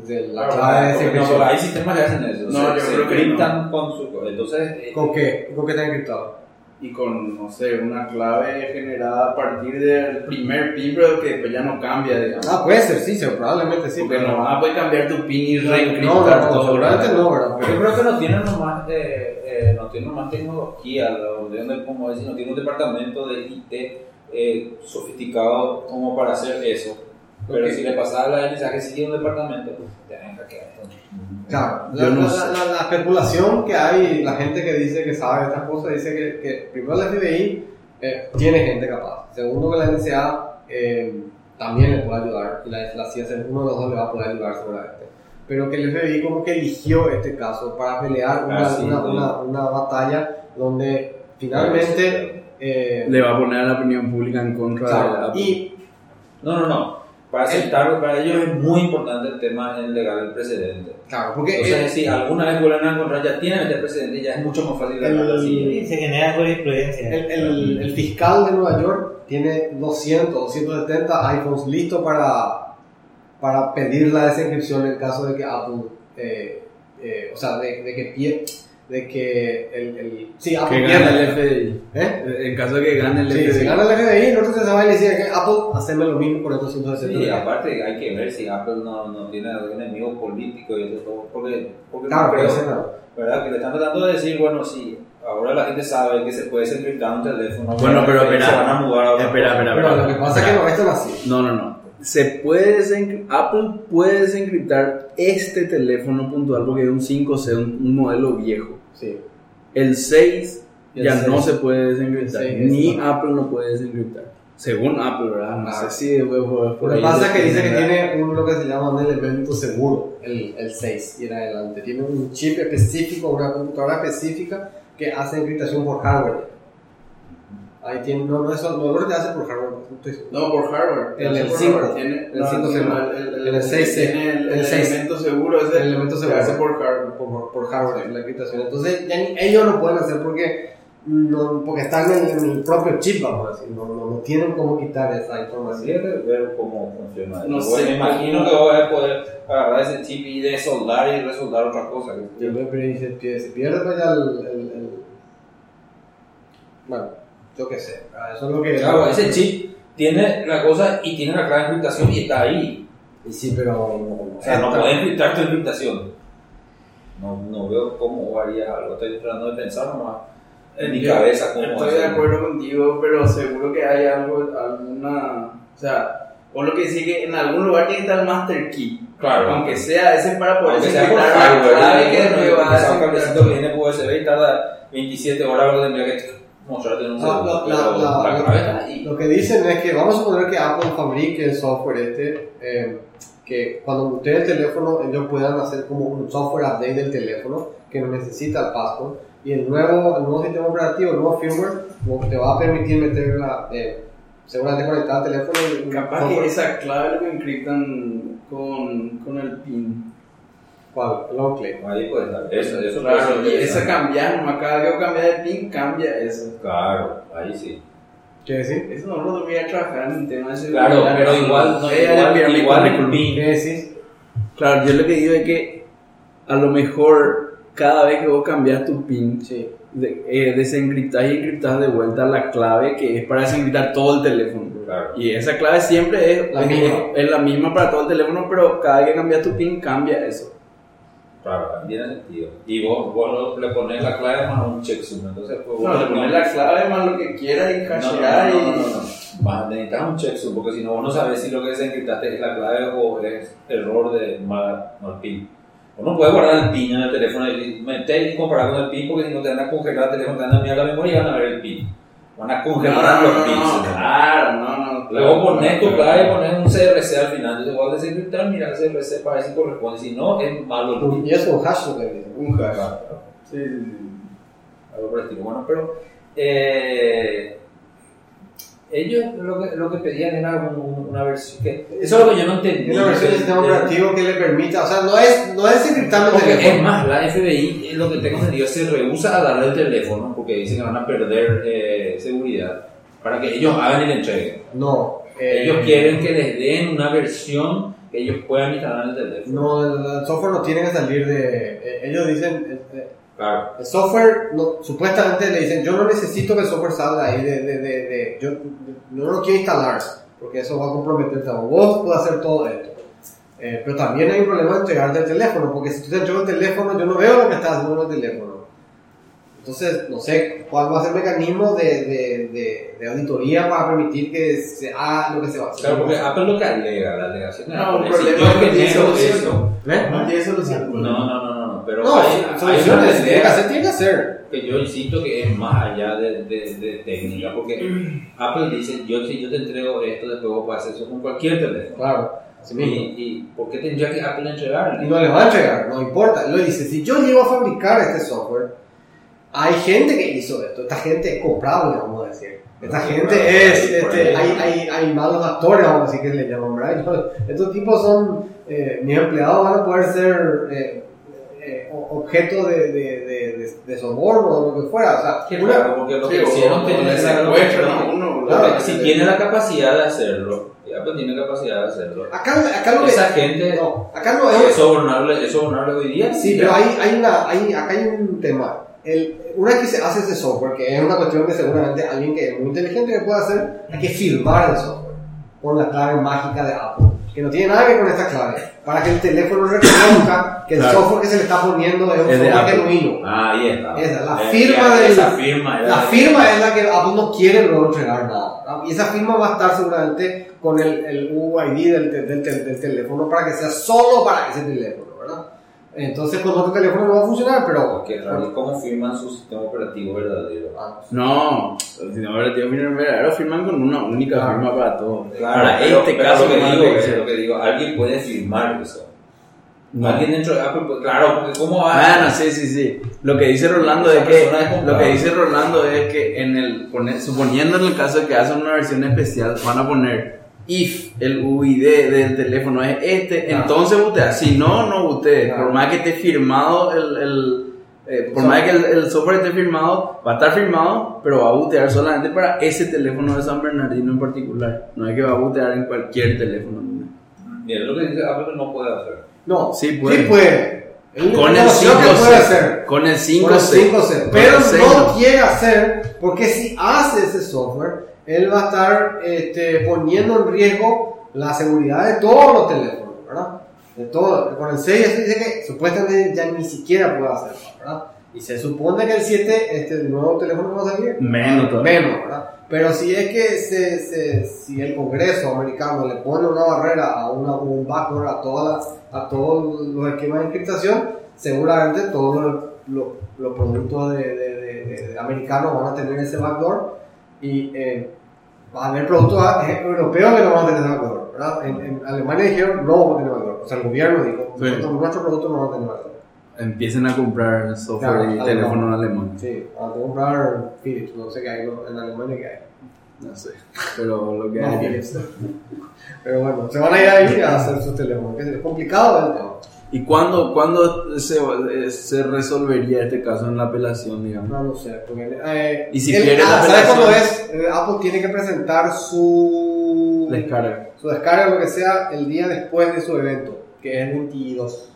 de la Claro, clave de no, desencripción. hay sistemas que hacen eso. No, se, yo se creo que encriptan con su. Entonces, eh, ¿Con qué? ¿Con qué está encriptado? Y con, no sé, una clave generada a partir del primer pin, pero que después ya no cambia, digamos. Ah, puede ser, sí, sí, probablemente sí. Porque pero no, puedes cambiar tu pin y no, reencriptar no, no, todo. seguramente no, ¿verdad? Yo creo que no tienen nomás, eh, eh, no tienen nomás tecnología, lo- de- como decir, no tiene un departamento de IT eh, sofisticado como para hacer eso. Pero Ok. si le pasaba a la NSA que sí tiene un departamento, pues te van a hackear. Claro, la, no la- la- la especulación que hay, la gente que dice que sabe estas cosas, dice que, que primero la FBI eh, tiene gente capaz. Segundo, que la NSA eh, también le puede ayudar. Y la, la CIA, uno de los dos le va a poder ayudar seguramente. Pero que el FBI como que eligió este caso para pelear una, Ah, sí, una, sí. una, una batalla donde finalmente... eh, Le va a poner a la opinión pública en contra de claro, Apple. y No, no, no. Para aceptarlo, para ellos es muy importante el tema en legal del precedente. claro, porque Entonces, eh, si alguna vez vuelven a encontrar, ya tienen este precedente y ya es mucho más fácil El-. Sí, se genera jurisprudencia. El, el- el fiscal de Nueva York tiene 200, 270 iPhones listos para, para pedir la desencripción en caso de que Apple, eh, eh, o sea, de, de que de que el, el sí, Apple Que gane el FBI. ¿Eh? En caso de que gane el Sí, FBI. si gana el FBI, entonces se va y le dice que Apple, haceme lo mismo con estos Sí, 270. y aparte hay que ver si Apple no, no tiene algún enemigo político y eso todo, porque, porque Claro, no creo, claro. ¿verdad? Que le están tratando de decir, bueno, sí, ahora la gente sabe que se puede desencriptar un teléfono. Bueno, pero se espera. van a mudar a Espera, Pero lo que pasa es que no, esto no es así. No, no, no. Se puede Apple puede desencriptar este teléfono puntual porque es un 5C, un, un modelo viejo. Sí. El 6 Y el ya 6. no se puede desencriptar. El 6 Ni Apple no puede desencriptar. Según Apple, ¿verdad? No Ah. sé si es por Lo que pasa es que dice que tiene un, lo que se llama un elemento seguro, el, el 6 y en adelante. Tiene un chip específico, una computadora específica que hace encriptación por hardware. Ahí tiene, no, no, eso, no, no te hace por hardware, no por hardware. El- el Por cinco. hardware. Tiene, El el, el, El elemento seguro. Ese El elemento se seguro. hace por hardware. por, por hardware, la encriptación. Entonces, ya ni- ellos no pueden hacer porque, no, porque están en, en el propio chip, vamos a decir. No, no, no tienen cómo quitar esa información. Ver cómo funciona. No sé me imagino que voy a poder agarrar ese chip y desoldar y resoldar otra cosa. Y el pero y se pierde, se pierde pues ya el, el, el- Bueno, yo qué sé. Eso es lo que. Claro, ese chip tiene la cosa y tiene la clave de encriptación y está ahí. Y sí, pero. no- O sea, no puedes encriptar tu encriptación. No, no veo cómo haría algo. Estoy tratando de pensar nomás en mi Yo cabeza cómo Estoy de hacerlo. acuerdo contigo, pero seguro que hay algo, alguna. O sea, vos lo que decís que en algún lugar tiene que estar el master key. Claro. Aunque sea ese para poder encriptar la clave ¿no? que después va a Esa un cablecito que por USB y tarda 27 horas, lo tendría que mostrarte en un segundo. la- la- la- la. Lo que dicen es que vamos a suponer que Apple fabrique el software este, eh, que cuando usted el teléfono, ellos puedan hacer como un software update del teléfono que no necesita el password y el nuevo, el nuevo sistema operativo, el nuevo firmware, como te va a permitir meterla, eh, seguramente conectada al teléfono. Capaz software- que esa clave lo encriptan con, con el PIN. ¿Cuál? El. Ahí puede estar. Eso, eso Claro, puede ser y esa interesante. cambia, nomás cada vez que cambia de PIN, cambia eso. Claro, ahí sí. ¿Qué decir? Eso no lo debería trabajar en tema de seguridad. Claro, pero igual, no, igual, igual el currículum. PIN. ¿Qué decís? Claro, yo lo que digo es que a lo mejor cada vez que vos cambias tu PIN, Sí. de, eh, desencriptás y encriptás de vuelta la clave que es para desencriptar todo el teléfono. Claro. Y esa clave siempre es La es- misma. es la misma para todo el teléfono, pero cada vez que cambias tu PIN cambia eso. Claro, tiene sentido. Y vos, vos le pones la clave más un checksum. Entonces, pues vos No, le pones la clave más lo que quieras y No, no, no, y... no, no, no. Vas- necesitas un checksum porque si no, vos no sabes si lo que desencriptaste es la clave o es error de mal, mal PIN. Uno puede guardar el PIN en el teléfono y meter y comparar con el PIN porque si no te van a congelar el teléfono, te van a mirar la memoria y van a ver el PIN. Van a No, congelar no, los no, pins. no, claro, no, no. Luego pones tu clave, pones un CRC al final. Entonces, vos al desencriptar, mira el CRC para ver si corresponde. Si no, es malo el PIN. Y eso es un hash. Un hash. Sí, sí, sí. algo por el estilo. Bueno, pero eh, ellos lo que, lo que pedían era un- una versión que eso es lo que yo no entendí. Una versión del sistema operativo que le permita, o sea, no es, no es encriptando el es más, la FBI, eh, lo que tengo entendido, se rehúsa a darle el teléfono porque dicen que van a perder eh, seguridad para que ellos hagan y le entreguen. No. eh, Ellos quieren que les den una versión que ellos puedan instalar en el teléfono. No, el, software no tiene que salir de. eh, ellos dicen. eh, eh, Claro. el software, no, supuestamente le dicen: Yo no necesito que el software salga ahí de. de, de, de- yo, no lo quiero instalar porque eso va a comprometerte a vos. Vos puedes hacer todo esto. Eh, pero también hay un problema de entregarte el teléfono porque si tú te entregas el teléfono, yo no veo lo que estás haciendo en el teléfono. Entonces, no sé cuál va a ser el mecanismo de, de, de, de auditoría para permitir que se haga lo que se va a hacer. Claro, porque Apple lo que alega, la alegación de No, Apple el problema yo es que tiene solución. eso, ¿Eh? No tiene solución. No, no, no, no, pero No, hay, hay una soluciones, tiene que hacer, tiene que hacer. que yo insisto que es más allá de, de, de técnica, porque Apple dice, yo si yo te entrego esto, después vos puedes hacer eso con cualquier teléfono. Claro, así Y, mismo. y ¿por qué tendría que Apple entregarle? Y no le va a entregar, no importa. Lo dice, si yo llego a fabricar este software, hay gente que hizo esto, esta gente es comprable, vamos a decir. Esta Sí, gente claro, es, este, hay, hay, hay malos actores, vamos a decir que le llaman, ¿verdad? Estos tipos son, eh, mis empleados van a poder ser eh, eh, objeto de, de, de, de, de soborno o lo que fuera. O sea, Qué una- porque lo Sí, que hicieron le esa uno, Claro, que- si tiene la capacidad de hacerlo, y Apple tiene capacidad de hacerlo. acá, acá lo que... Esa gente No, acá no es es... sobornable, es sobornable hoy día. Sí, pero hay, hay una, hay, acá hay un tema. El, una que se hace ese software, que es una cuestión que seguramente alguien que es muy inteligente que puede hacer, hay que firmar el software con la clave mágica de Apple, que no tiene nada que ver con esta clave, para que el teléfono reconozca que el Claro. software que se le está poniendo es un Es software genuino. Ah, ahí está. Esa, la Eh, firma ya, del- Esa firma. La firma es la que Apple no quiere luego entregar nada. ¿no? Y esa firma va a estar seguramente con el, el UID del, del del teléfono para que sea solo para ese teléfono. Entonces con otro teléfono no va a funcionar, pero... Porque raro, ¿cómo firman su sistema operativo verdadero? Ah, No, el sistema operativo verdadero firman con una única Ah. firma para todo. Claro, para pero- este pero caso lo que digo, es lo que digo, alguien puede firmar eso. No. Alguien dentro de Apple, puede- claro, porque cómo va Bueno, sí, sí, sí. Lo que dice Rolando es que es lo que dice Rolando es que en el suponiendo en el caso de que hacen una versión especial van a poner if el UID del teléfono es este, Claro. entonces butea. Si no, no butee. Claro. Por más que esté firmado el, el- eh, por So- más que el, el software esté firmado, va a estar firmado, pero va a butear solamente para ese teléfono de San Bernardino en particular. No es que va a butear en cualquier teléfono. Mira, lo que dice Apple no puede hacer. No, Sí sí puede. puede. Él Con el reconoció 5 que puede hacer. Con el 5 Con el 5C. Con Pero el seis no no. quiere hacer, porque si hace ese software, él va a estar este, poniendo en riesgo la seguridad de todos los teléfonos, ¿verdad? De todo. Con el 6 eso dice que supuestamente ya ni siquiera puede hacerlo, ¿verdad? Y se supone que el 7, este el nuevo teléfono va a salir Menos todavía. menos, ¿verdad? Pero si es que se, se- si el Congreso americano le pone una barrera a una, un backdoor a, toda la- a todos los esquemas de encriptación, seguramente todos los, los- los productos de- de- de americanos van a tener ese backdoor y eh, va a haber productos eh, europeos que no van a tener backdoor, ¿verdad? En, en Alemania dijeron no vamos a tener backdoor, o sea el gobierno dijo, Sí. nuestros productos no van a tener backdoor. Empiecen a comprar software Claro, y alemán. teléfonos alemanes. Sí, a comprar Philips, no sé qué hay ¿no? en Alemania que hay. No sé. Pero lo que No, hay. Philips. Pero bueno, se van a ir ahí a hacer sus teléfonos. Es complicado el tema. ¿Y cuándo, cuándo se, eh, se resolvería este caso en la apelación, digamos? No lo sé. Porque, eh, Y si el- pierde la ah, ¿Sabes apelación? cómo es? Eh, Apple tiene que presentar su Descarga. su descarga, lo que sea, el día después de su evento, que es el 22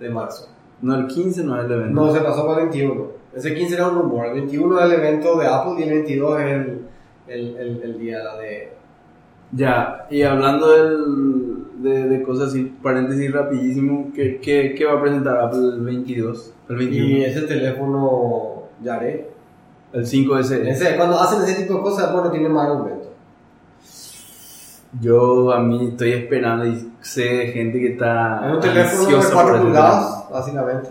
de marzo. No, el 15 no es el evento. No, se pasó para el 21. Ese 15 era un rumor. El 21 es el evento de Apple y el 22 es el, el, el, el día de... Ya, y hablando del, de, de cosas así, paréntesis rapidísimo, ¿qué, qué, qué va a presentar Apple el 22? El 21. Y ese teléfono Yare. El 5S. Ese, cuando hacen ese tipo de cosas, bueno, tiene más argumentos. Yo a mí estoy esperando y sé gente que está Es un teléfono de ansiosa 4 por ese pulgadas, básicamente.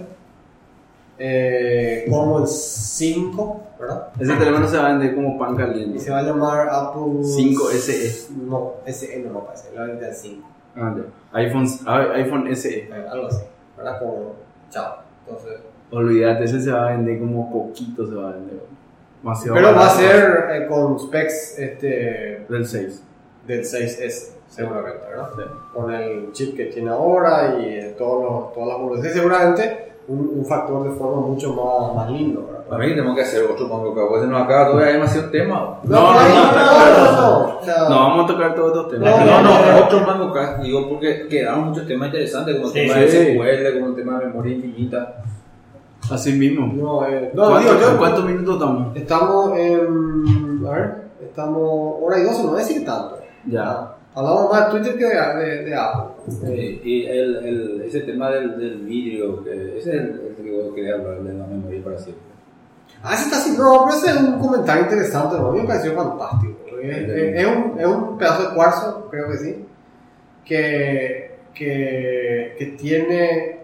Eh, como el 5, ¿verdad? Ese teléfono se va a vender como pan Y caliente. se va a llamar Apple 5SE. No, SE no me parece, la verdad es 5. Ah, ya. iPhone, ah, iPhone SE. Eh, algo así, ¿verdad? Como, chao. Entonces, Olvídate, ese se va a vender como poquito se va a vender. Demasiado pero va a ser eh, con specs este, del 6. del 6S, seguramente, ¿verdad? Sí. Con el chip que tiene ahora y eh, todos los, todas las boludeces, seguramente un, un factor de forma mucho más, más lindo, ¿verdad? Para mí tenemos que hacer otro mango que se nos acaba todavía hay demasiado tema. No, no, no, no, no, vamos a tocar todos estos temas. No, no, otro mango digo, porque quedaron muchos temas interesantes, como el Sí, tema sí. de SQL, como el tema de memoria infinita. Así mismo. No, eh, no, ¿Cuánto- digo, yo- ¿Cuántos minutos estamos? Estamos en. A ver, estamos. Hora y 12, no voy a decir tanto. Ya. Hablamos más de Twitter que de, de, de Apple. Eh, y el, el, ese tema del, del vidrio, que ese es el, el que yo quería hablar de la memoria para siempre. Ah, ese está así. No, pero ese es un comentario interesante. ¿no? A mí me pareció fantástico. Es, es- un, es un pedazo de cuarzo, creo que sí. Que, que, que tiene.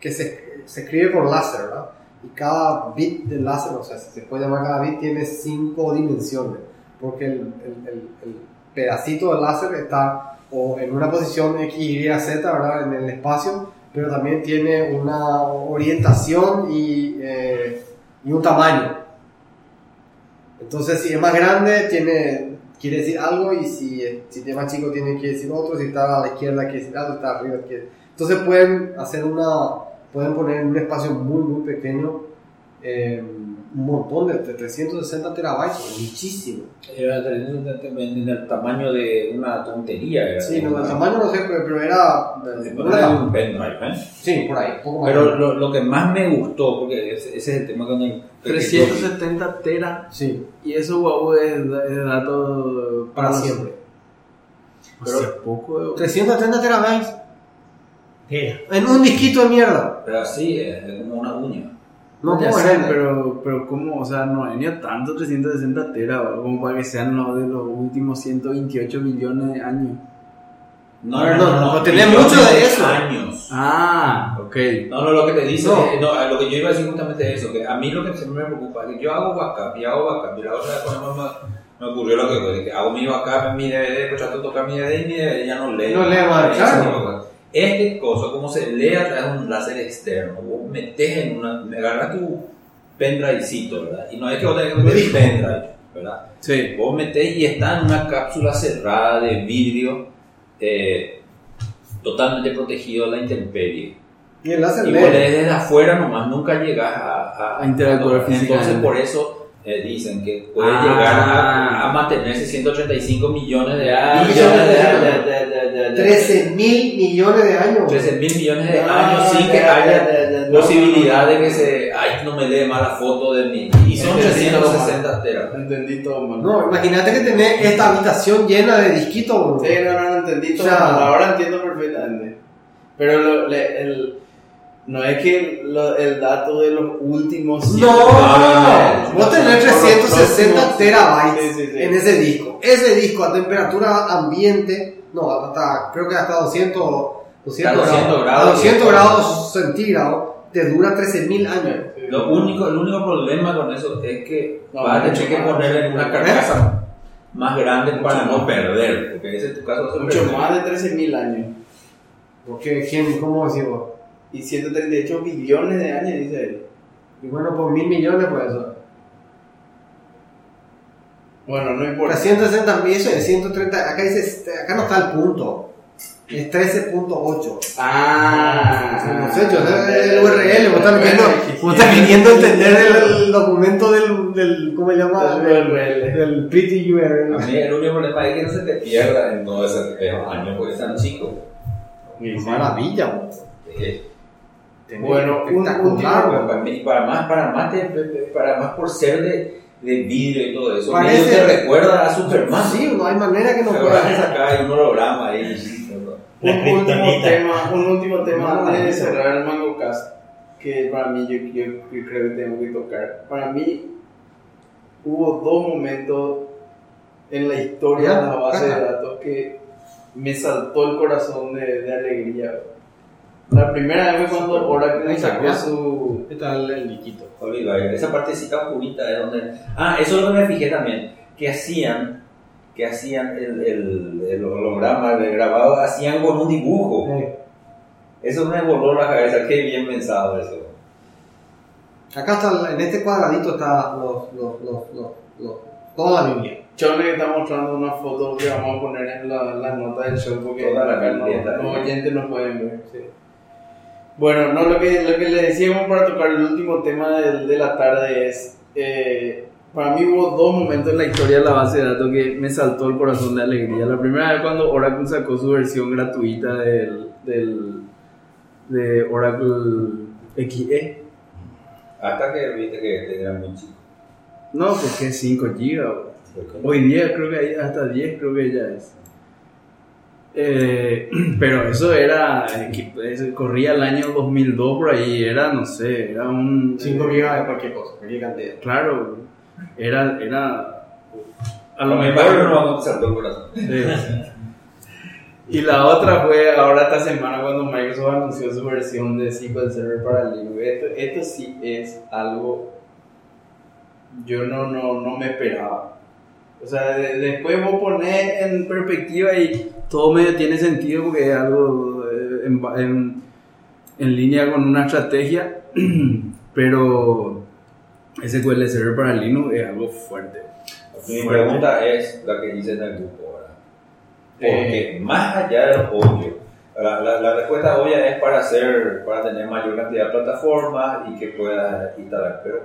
que se, se escribe por láser, ¿verdad? Y cada bit del láser, o sea, si se puede llamar cada bit, tiene cinco dimensiones. Porque el, el, el, el pedacito del láser está o en una posición X, Y, Z, ¿verdad? En el espacio, pero también tiene una orientación y, eh, y un tamaño. Entonces, si es más grande, tiene, quiere decir algo, y si, si es más chico, tiene que decir otro, si está a la izquierda, quiere decir algo, está arriba, quiere Entonces, pueden hacer una, pueden poner en un espacio muy, muy pequeño eh, un montón de, de 360 terabytes, muchísimo. Era en el tamaño de una tontería. Era Sí, no, el tamaño no sé, pero, era. ponerle un pendrive, ¿eh? Sí, por ahí, poco más. Pero lo, lo que más me gustó, porque ese, ese es el tema con el... que- 370 teras. Sí, Y eso, guau, es, es dato para siempre. Pero hace poco. 330 terabytes en un disquito de mierda. Pero así, es como una uña. No ya puedo sé, pero, pero como, o sea, no ni tanto 360 teras, o como para que sean los de los últimos 128 millones de años. Ver, no, no, tenés millones mucho de eso. Años. Ah, ok. No, no, lo que te dice, No. no, lo que yo iba a decir justamente es eso, que a mí lo que siempre me preocupa es que yo hago backup y hago backup, y la otra vez ejemplo, me, ocurrió lo que, que hago mi backup en mi DVD, pues trato de tocar mi DVD y mi DVD ya no lee. No Ese claro. De. Este coso, como se lee a través de un láser externo, vos metes en una, me agarras tu pendrivecito, ¿verdad? Y no es que vos tengas que meter el pendrive, ¿verdad? Sí. Vos metés y está en una cápsula cerrada de vidrio, eh, totalmente protegido a la intemperie. Y el láser Y vos lee. lees desde afuera nomás, nunca llegas a, a, A interactuar Entonces por eso eh, dicen que puede Ah. llegar a, a mantenerse 135 millones de años. Millones de años. de- de- de- de- de- 13 mil millones de años. 13 mil millones de Ah, años sin que ya, haya posibilidad de que se. Ay, no me lee mala foto de mí. Y son Entendí todo 360 teras. Entendí todo mal. No, imagínate que tenés esta habitación llena de disquitos, bro. Sí, no, no, no entendí todo O sea- mal. Ahora entiendo perfectamente. Pero lo- le- el, no es que lo- el dato de los últimos. No, no, vos tenés Por los 360 próximos- terabytes Sí, sí, sí. en ese disco. Ese disco a temperatura ambiente, no, hasta, creo que hasta 200, 200, Hasta 200 grados, grados. a 200 grados centígrados, te dura 13.000 años. Lo único, el único problema con eso es que No, vas a tener que más. ponerle en una carcasa más grande para Mucho no perder. Porque ese es tu caso. Mucho más de 13.000 años. Porque, ¿quién, ¿cómo decimos? Y 138 billones de años, dice él. Y bueno, por mil millones, pues eso. Bueno, no importa. 360 mil, eso es 130, acá dice, acá no está el punto. Es 13.8. Ah, No sé, yo sé el URL, vos estás queriendo, vos estás queriendo entender el, el documento del, del, ¿cómo se llama? El Del, URL. del pretty A URL. mí el único problema es que no se te pierda en todos esos esos años porque están chicos. Maravilla, vos. Bueno, un vos. para para más, para más, te- para más por ser de, de vidrio y todo eso. Parece- te recuerda a Superman. Sí, no hay manera que no ¿Te acuerdas de pueda. sacar un holograma ahí? Un último tema, un último tema antes de cerrar el Mango Cast, que para mí yo, yo- yo creo que tengo que tocar. Para mí hubo dos momentos en la historia de la base de datos que me saltó el corazón de, de alegría. La primera vez fue cuando Oracle sacó su... Está el, el liquito. Esa partecita oscurita es donde. Ah, eso es lo que me fijé también. Que hacían, que hacían el, el, el holograma, el grabado, hacían con un dibujo. Eso me voló la cabeza, qué bien pensado eso. Acá está, en este cuadradito está los, los, los, los, los- toda la Biblia. Chone está mostrando una foto que vamos a poner en la, la nota del show porque Toda la no- carpeta. los oyentes no pueden ver. sí. Bueno, no, lo que, lo que le decíamos para tocar el último tema del- de, la tarde es, eh, para mí hubo dos momentos en la historia de la base de datos que me saltó el corazón de alegría. La primera vez cuando Oracle sacó su versión gratuita del, del de Oracle XE. Hasta que viste que era muy chico. No, porque es 5 GB. Hoy día creo que hay hasta 10 creo que ya es. Eh, pero eso era, eh, corría el año 2002 por ahí, era, no sé, era un... 5 gigas de cualquier cosa, cualquier cantidad. Claro, era, era... A lo mejor... no vamos a el corazón. Sí. Y la otra fue ahora esta semana cuando Microsoft anunció su versión de SQL Server para Linux. Esto, esto sí es algo yo no, no, no me esperaba. O sea, de- después vos ponés en perspectiva y todo medio tiene sentido porque es algo eh, en, en- en línea con una estrategia, pero SQL Server para Linux es algo fuerte. Mi Fuerte. pregunta es la que hice en el grupo ahora. Porque más allá de lo obvio, la, la, la respuesta obvia es para hacer, para tener mayor cantidad de plataformas y que puedas instalar, pero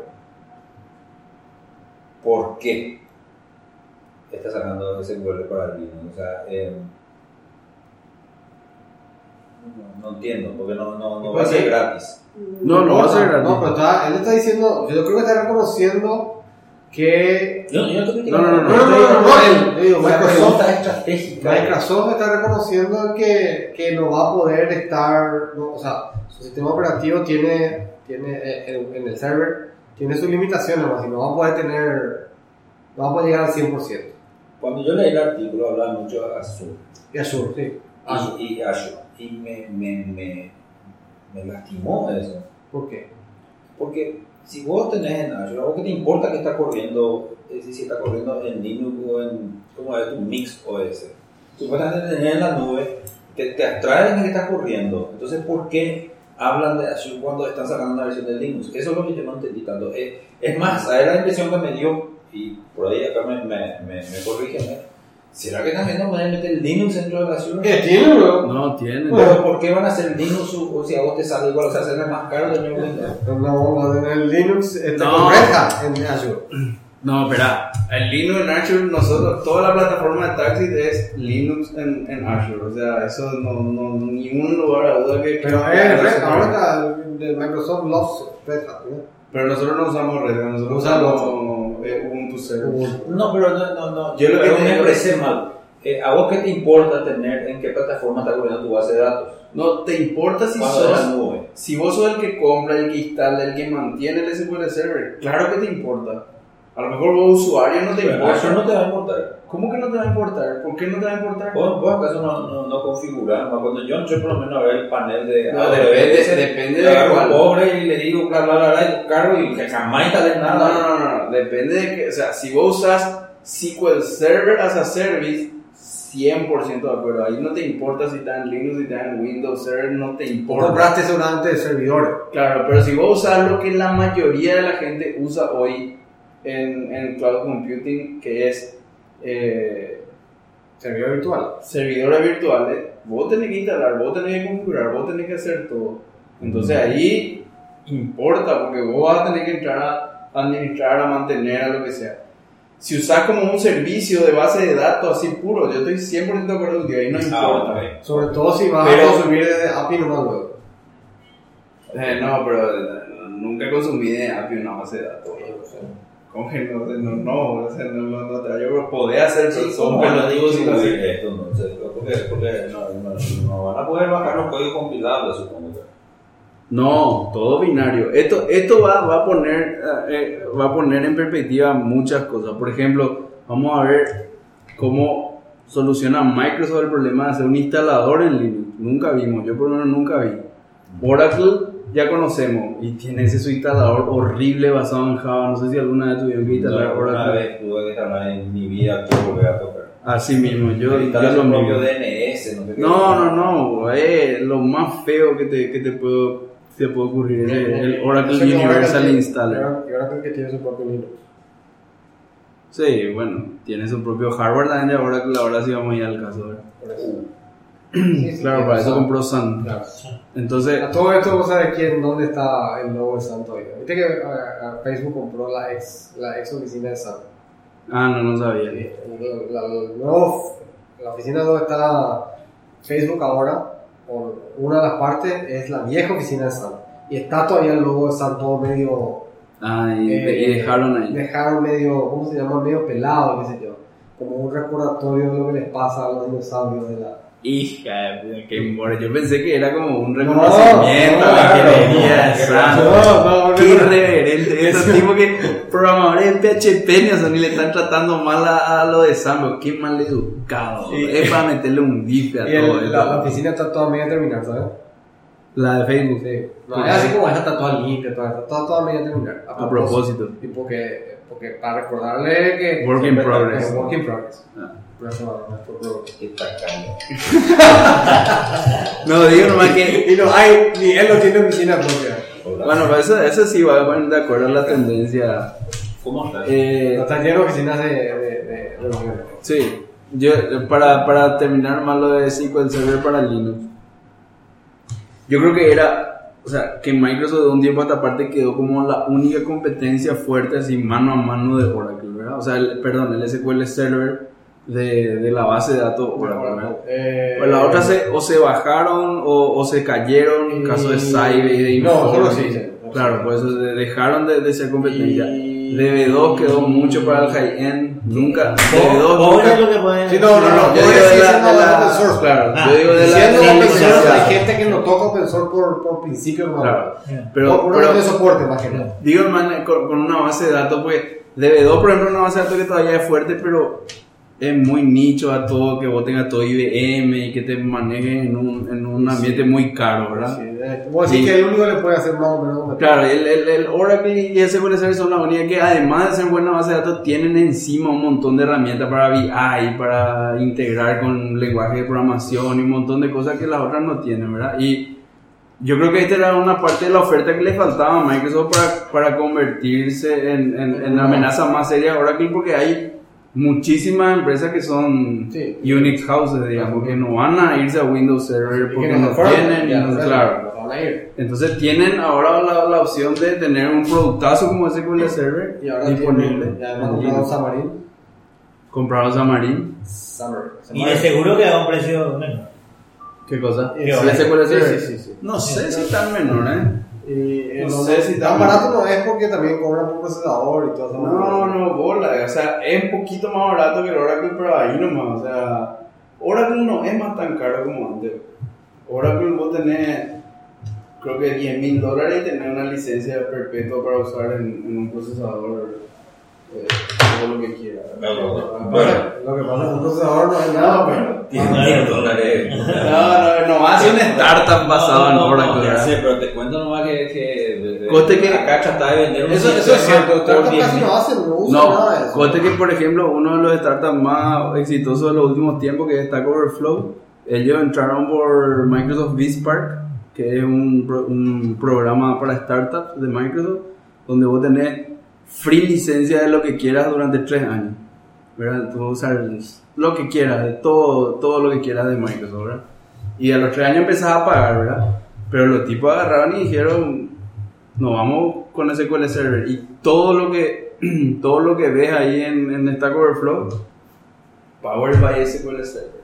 ¿por qué está sacando ese vuelo para Linux? O sea, eh, no, no entiendo, porque no, no, no va a ser gratis. No, no va a ser gratis. No, pero está, él está diciendo, yo creo que está reconociendo que. Yo, yo no estoy No, no, no, no, no, no, no, yo digo, Microsoft, pregunta estratégica. Microsoft está reconociendo que, que no va a poder estar, no, o sea, su sistema operativo tiene, tiene eh, en, en el server, tiene sus limitaciones, más y no va a poder tener, no va a poder llegar al 100%. Cuando yo leí el artículo hablaba mucho de Azure. Y Azure, sí. y, y Azure. Y me, me, me, me lastimó eso. ¿Por qué? Porque si vos tenés en Azure, ¿a vos qué te importa que está corriendo, es decir, si está corriendo en Linux o en, ¿cómo es tu Mix OS? Supuestamente tener en la nube, te, te atrae que está corriendo. Entonces, ¿por qué hablan de Azure cuando están sacando una versión de Linux? Eso es lo que yo no entendí tanto. Es, es más, a la impresión que me dio, y por ahí acá me, me, me, me corrigen, ¿eh? ¿será que también no pueden meter Linux dentro de la Azure? ¿Qué tiene, bro? No, tiene. Pero ¿por qué van a hacer Linux o si a vos te sale igual? O sea, hacerle más caro de Windows. No, en el Linux, este, No. con Red Hat, en Azure. No, espera. El Linux en Azure, nosotros, toda la plataforma de Taxi es Linux en, en Azure. O sea, eso no, no, ningún lugar a duda que. Pero es Red Hat, ahora está Microsoft loves Red Hat. ¿no? Pero nosotros no usamos Red Hat, nosotros Usamos. Eh, Ubuntu. No, pero no, no, no. Yo lo que me es- mal. Eh, ¿A vos qué te importa tener en qué plataforma está corriendo tu base de datos? No te importa si Cuando sos. nube. Si vos sos el que compra, el que instala, el que mantiene el SQL Server, claro que te importa. A lo mejor vos usuario no te importa. eso no te va a importar. ¿Cómo que no te va a importar? ¿Por qué no te va a importar? ¿Vos, vos acaso no, no, no configurás? ¿no? Cuando yo entré por lo menos a ver el panel de No, depende- depende de agarro un pobre y le digo bla bla bla bla y carro y que jamás instalé No, nada. no, no, no, depende de que, o sea, si vos usas SQL Server as a Service, 100% de acuerdo. Ahí no te importa si está en Linux, si está en Windows Server, no te importa. compraste seguramente de servidores. Claro, pero si vos usas lo que la mayoría de la gente usa hoy en, en cloud computing, que es eh, Servidor virtual. servidores virtuales, vos tenés que instalar, vos tenés que configurar, vos tenés que hacer todo. Entonces ahí importa, porque vos vas a tener que entrar a administrar, a mantener, a lo que sea. Si usás como un servicio de base de datos así puro, yo estoy 100% de acuerdo contigo, ahí no Ah, importa. Sobre todo si vas Pero- a consumir de API nomás luego. Eh, no, pero eh, nunca consumí de API una base de datos. ¿Cómo que no? No, no, o sea, no, no, no te va a llevar. Podés hacer, Sí, son ¿cómo van a pelotudos y así. distribuir esto? No, sé, porque, porque no, no, no van a poder bajar los códigos compilables, supongo. que. No, todo binario. Esto, esto va, va, a poner, eh, va a poner en perspectiva muchas cosas. Por ejemplo, vamos a ver cómo soluciona Microsoft el problema de hacer un instalador en Linux. Nunca vimos, yo por lo menos nunca vi. Oracle ya conocemos y tiene ese su instalador horrible basado en Java. No sé si alguna vez tuvieron que instalar No, una Oracle. vez tuve que instalar en mi vida que volver a tocar. Así mismo, yo, yo lo propio mismo. DNS, no sé qué. No, no, no, eh, lo más feo que te, que te puedo, te puede ocurrir es el, el Oracle Universal Installer. Y Oracle que tiene su propio Linux. Sí, bueno, tiene su propio hardware también de Oracle, ahora sí vamos a ir al caso. ¿verdad? Sí, sí, Claro, para eso compró Sun. Claro. Entonces, A todo esto, ¿vos sabés quién, dónde está el logo de Sun todavía? Viste que a- a Facebook compró la ex, la ex oficina de Sun. ah, no, no sabía. La, la- la- la oficina donde está Facebook ahora, por una de las partes, es la vieja oficina de Sun. Y está todavía el logo de Sun todo medio. Ah, y, eh, y dejaron ahí. Dejaron medio, ¿cómo se llama? Medio pelado, qué sé yo. Como un recordatorio de lo que les pasa a los dinosaurios de la. Hija, de que more. Yo pensé que era como un reconocimiento no, a la ingeniería de no, no, no, Qué irreverente. Estos tipos que programadores de PHP y le están tratando mal a, a lo de Sun. Qué mal educado. Sí. Es para meterle un bife a Y el- todo la, esto. la oficina está toda media terminada, ¿sabes? La de Facebook. Sí. No, es así como esta está toda limpia, toda, está toda, toda media terminada. A propósito. Y porque, porque para recordarle que. Work in progress. Work in progress. Ah. No, digo nomás que. Y no hay, ni él no tiene oficina propia. Bueno, pero eso, eso sí va bueno, de acuerdo a la tendencia. ¿Cómo estás? Eh, No está lleno de oficinas de, de, de, de sí, yo, para, para terminar más lo de SQL Server para Linux. Yo creo que era, o sea, que Microsoft de un tiempo a esta parte quedó como la única competencia fuerte así mano a mano de Oracle, ¿verdad? O sea, el, perdón, el SQL Server de, de la base de datos ¿verdad? Eh, Pues la otra se, o se bajaron o, o se cayeron, en caso de Sybase, de No, solo Informe. sí, sí. Claro, por eso de- dejaron de, de ser competencia. Y- DB2 quedó mucho para el high-end, nunca. Pobre DB2 nunca. lo que pueden Sí, no, no, no. Yo digo de la, de la- open source. claro, Ah, yo digo de la, Siendo de la open source, hay gente que no toca open source por, por principio, hermano. Claro, Pero, pero, por pero de soporte, más que nada. digo man, con, con una base de datos, pues DB2 por ejemplo es una base de datos que todavía es fuerte, pero es muy nicho a todo, que vos tengas todo IBM y que te manejes en un, en un ambiente muy caro, ¿verdad? Sí, vos decís Sí. que el único que le puede hacer más o menos. Claro, el, el, el Oracle y el SQL Server son las únicas que además de ser buena base de datos tienen encima un montón de herramientas para BI, para integrar con lenguaje de programación y un montón de cosas que las otras no tienen, ¿verdad? Y yo creo que esta era una parte de la oferta que le faltaba a Microsoft para, para convertirse en, en, en la amenaza más seria de Oracle porque hay muchísimas empresas que son Sí. Unix houses, digamos, que no van a irse a Windows Server Y porque que no tienen, ya, y no- claro. no van a ir. Entonces tienen ahora la, la opción de tener un productazo como SQL Server Y ahora disponible. tienen- ya además en compraron Linux. Xamarin. Compraron Xamarin. Xamarin. Y de seguro que a un precio menor. ¿Qué cosa? ¿El SQL Server? sí, sí, sí. No sé si tan menor, ¿eh? Y No no sé si tan barato no es porque también cobran por procesador y todo eso. No, no, bola. O sea, es un poquito más barato que el Oracle, pero ahí nomás. O sea, Oracle no es más tan caro como antes. Oracle vos tenés, creo que 10 mil dólares y tenés una licencia perpetua para usar en, en un procesador eh, todo lo que quieras. Bueno, Bueno, lo que pasa es que un procesador no es nada, pero. 10 dólares. No, no, no, hace una startup basada en No, no, Oracle. no, ya sé, pero te cuento nomás que. que Coste que- acá trata de vender un Eso, eso es cierto, startups 10 casi no hacen, no usan nada de No, eso. conte que por ejemplo uno de los startups más exitosos de los últimos tiempos que es Stack Overflow, ellos entraron por Microsoft BizSpark, que es un, pro- un programa para startups de Microsoft, donde vos tenés free licencia de lo que quieras durante tres años. ¿verdad? Tú vas a usar lo que quieras, de todo, todo lo que quieras de Microsoft, ¿verdad? Y a los tres años empezás a pagar, ¿verdad? Pero los tipos agarraron y dijeron, nos vamos con SQL Server y todo lo que todo lo que ves ahí en, en Stack Overflow Powered by SQL Server